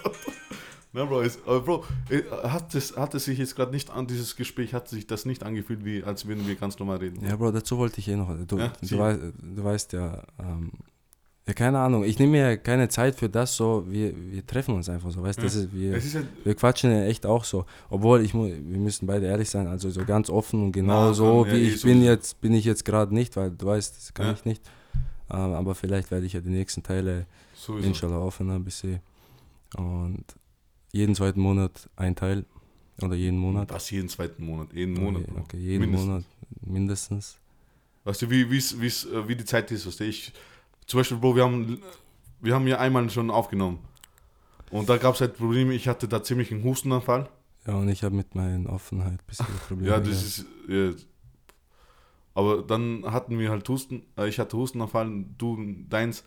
Na, Bro, ist, aber Bro, äh, hat es, hat es sich jetzt gerade nicht an dieses Gespräch, hat sich das nicht angefühlt, wie als würden wir ganz normal reden? Ja, Bro, dazu wollte ich eh noch. Du, Ja, du, weißt, du weißt ja, ähm, Ja, keine Ahnung. Ich nehme mir keine Zeit für das so. Wir, wir treffen uns einfach so, weißt du? Ja. Das ist, wir, ist halt, wir quatschen ja echt auch so. Obwohl, ich mu wir müssen beide ehrlich sein, also so ganz offen und genau Na, so, ja, wie eh ich bin sowieso. jetzt, bin ich jetzt gerade nicht, weil du weißt, das kann Ja. ich nicht. Ähm, aber vielleicht werde ich ja die nächsten Teile sowieso. inshallah aufhören bis sie. Und jeden zweiten Monat ein Teil. Oder jeden Monat. Das jeden zweiten Monat, jeden Monat. Okay, okay jeden Mindestens. Monat mindestens. Weißt du, wie, wie's, wie's, äh, wie die Zeit ist, du, ich, zum Beispiel, Bro, wir haben, wir haben ja einmal schon aufgenommen. Und da gab es halt Probleme, ich hatte da ziemlich einen Hustenanfall. Ja, und ich habe mit meiner Offenheit ein bisschen Probleme. Ja, das ist, ja. Aber dann hatten wir halt Husten, äh, ich hatte Hustenanfall, du deins.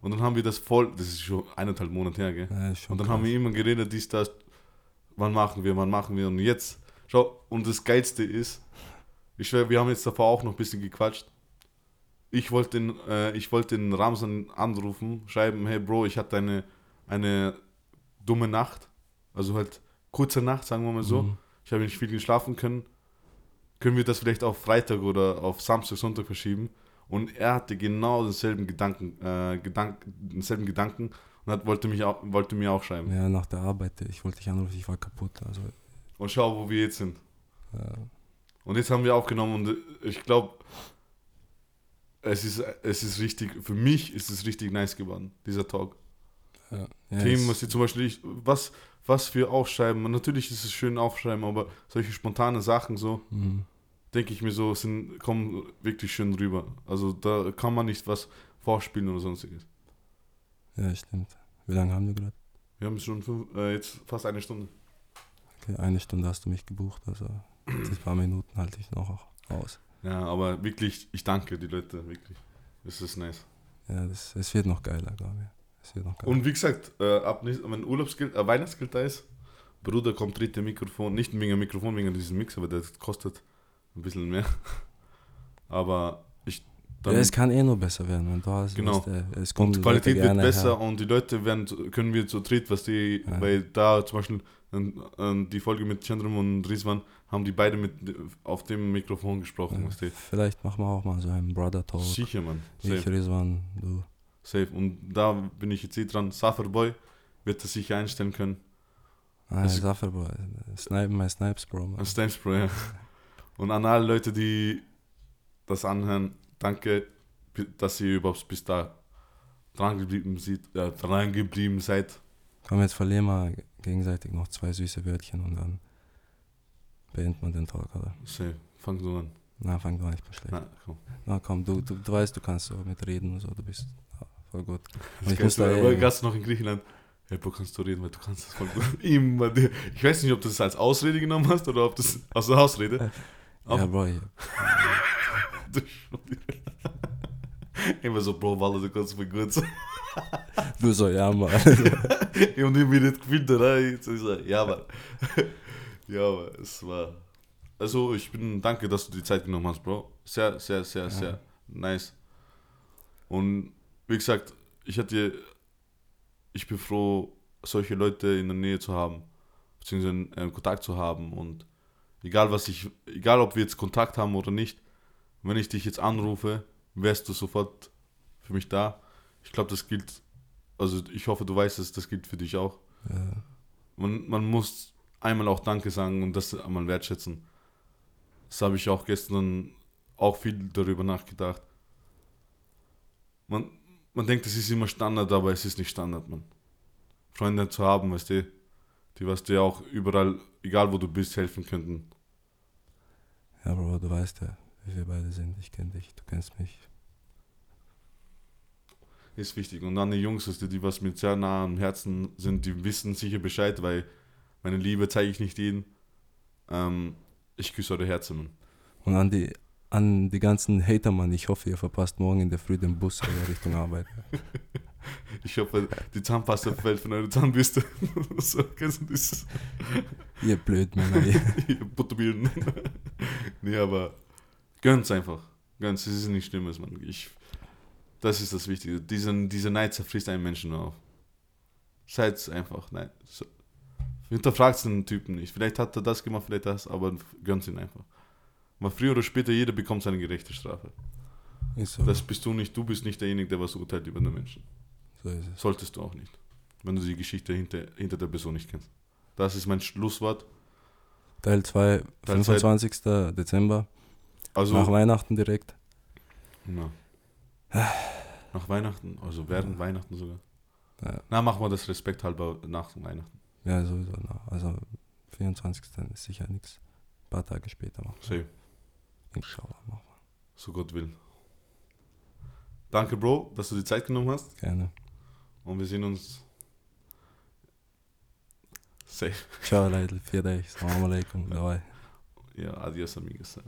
Und dann haben wir das voll, das ist schon eineinhalb Monate her, gell? Ja, Und dann krass. haben wir immer geredet, dies, das, wann machen wir, wann machen wir. Und jetzt, schau, und das Geilste ist, ich schwör, wir haben jetzt davor auch noch ein bisschen gequatscht. Ich wollte den, äh, ich wollte den Ramsan anrufen, schreiben, hey Bro, ich hatte eine, eine dumme Nacht. Also halt kurze Nacht, sagen wir mal so. Mhm. Ich habe nicht viel geschlafen können. Können wir das vielleicht auf Freitag oder auf Samstag, Sonntag verschieben? Und er hatte genau denselben Gedanken, äh, Gedank, denselben Gedanken und hat, wollte, mich auch, wollte mir auch schreiben. Ja, nach der Arbeit, ich wollte dich anrufen, ich war kaputt. Also, Und schau, wo wir jetzt sind. ja, Und jetzt haben wir aufgenommen und äh, ich glaube, es ist, es ist richtig, für mich ist es richtig nice geworden, dieser Talk. ja, ja, Themen, was sie zum Beispiel, ich, was, was wir aufschreiben, natürlich ist es schön aufschreiben, aber solche spontane Sachen so, Mhm. Denke ich mir so, sind, kommen wirklich schön rüber. Also da kann man nicht was vorspielen oder sonstiges. Ja, stimmt. Wie lange haben wir gerade? Wir haben schon fünf, äh, jetzt fast eine Stunde. Okay, eine Stunde hast du mich gebucht, also die paar Minuten halte ich noch aus. Ja, aber wirklich, ich danke die Leute, wirklich. Es ist nice. Ja, das, es wird noch geiler, glaube ich. Es wird noch geiler. Und wie gesagt, äh, ab nächst, wenn Urlaubsgeld, äh, Weihnachtsgeld da ist, Bruder kommt dritte Mikrofon, nicht wegen dem Mikrofon, wegen diesem Mix, aber das kostet ein bisschen mehr. Aber ich dann ja, es kann eh nur besser werden, wenn du hast. Genau. du, es kommt und Qualität wird besser her. und die Leute werden können wir zu dritt, was die, Ja. weil da zum Beispiel äh, die Folge mit Chandram und Rizwan haben die beide mit auf dem Mikrofon gesprochen, Ja, weißt du. Vielleicht machen wir auch mal so einen Brother Talk. Sicher, Mann. Ich, Safe, Rizwan, du. safe. Und da bin ich jetzt eh dran. Sufferboy wird das sicher einstellen können. Ah, Saffer, Bro. Snipe, my Snipes, Bro. Stamps Pro, ja. Und an alle Leute, die das anhören, danke, dass ihr überhaupt bis da dran geblieben, seid, äh, dran geblieben seid. Komm, jetzt verlieren wir gegenseitig noch zwei süße Wörtchen und dann beendet man den Talk, oder? Safe. Fang so an. Na, fang doch nicht mehr schlecht. Na, komm. Na komm, du, du, du weißt, du kannst so mitreden und so, du bist ja, voll gut. Und ich muss da Geilste, aber eh, Gast noch in Griechenland. Hey, Bro, kannst du reden, weil du kannst das voll gut. Immer. Ich weiß nicht, ob du das als Ausrede genommen hast oder ob das aus der Ausrede. Ja, Bro, wieder. Immer so, Bro, Walla, du kannst voll gut. sein. du so, ja, Mann. Ja, ich mir das Gefühl da rein. Ich so, ja, Mann. ja, aber es war. Also, ich bin danke, dass du die Zeit genommen hast, Bro. Sehr, sehr, sehr, Ja. sehr nice. Und wie gesagt, ich hatte. Ich bin froh, solche Leute in der Nähe zu haben, beziehungsweise Kontakt zu haben. Und egal, was ich. Egal, ob wir jetzt Kontakt haben oder nicht, wenn ich dich jetzt anrufe, wärst du sofort für mich da. Ich glaube, das gilt also ich hoffe, du weißt es, das gilt für dich auch. ja, Man, man muss einmal auch Danke sagen und das einmal wertschätzen. Das habe ich auch gestern auch viel darüber nachgedacht. Man, man denkt, es ist immer Standard, aber es ist nicht Standard, man. Freunde zu haben, weißt du, die was dir auch überall, egal wo du bist, helfen könnten. Ja, Bro, du weißt ja, wie wir beide sind. Ich kenne dich, du kennst mich. Ist wichtig. Und dann die Jungs, du, die was mir sehr nah am Herzen sind, die wissen sicher Bescheid, weil meine Liebe zeige ich nicht jedem. Ähm, ich küsse eure Herzen. Und an die, an die ganzen Hater, Mann, ich hoffe, ihr verpasst morgen in der Früh den Bus oder Richtung Arbeit. Ich hoffe, die Zahnpasta fällt von eurer Zahnbürste. so, kennst du das? ihr blöd, Männer. ihr. Butterbilden. nee, aber gönn's einfach. Gönn's, es ist nichts Schlimmes, Mann. Ich, das ist das Wichtige. Diese, diese Neid zerfrisst einen Menschen auf. Seid's einfach, nein. So. Hinterfragt den Typen nicht. Vielleicht hat er das gemacht, vielleicht das, aber gönnt's ihn einfach. Weil früher oder später jeder bekommt seine gerechte Strafe. So. Das bist du nicht. Du bist nicht derjenige, der was urteilt über den Menschen. so ist es. Solltest du auch nicht. Wenn du die Geschichte hinter, hinter der Person nicht kennst. Das ist mein Schlusswort. Teil 2, Teil zwei. 25. Dezember. Also, nach Weihnachten direkt. na. nach Weihnachten, also während Weihnachten sogar. Ja. Na, machen wir das Respekt halber nach Weihnachten. Ja, sowieso. Also 24. ist sicher nichts. Ein paar Tage später machen. Safe. Inshallah machen So Gott will. Danke, Bro, dass du die Zeit genommen hast. Gerne. Und wir sehen uns. Safe. Ciao Leute, für dich. Assalamu alaikum. Ja, adios, amigos.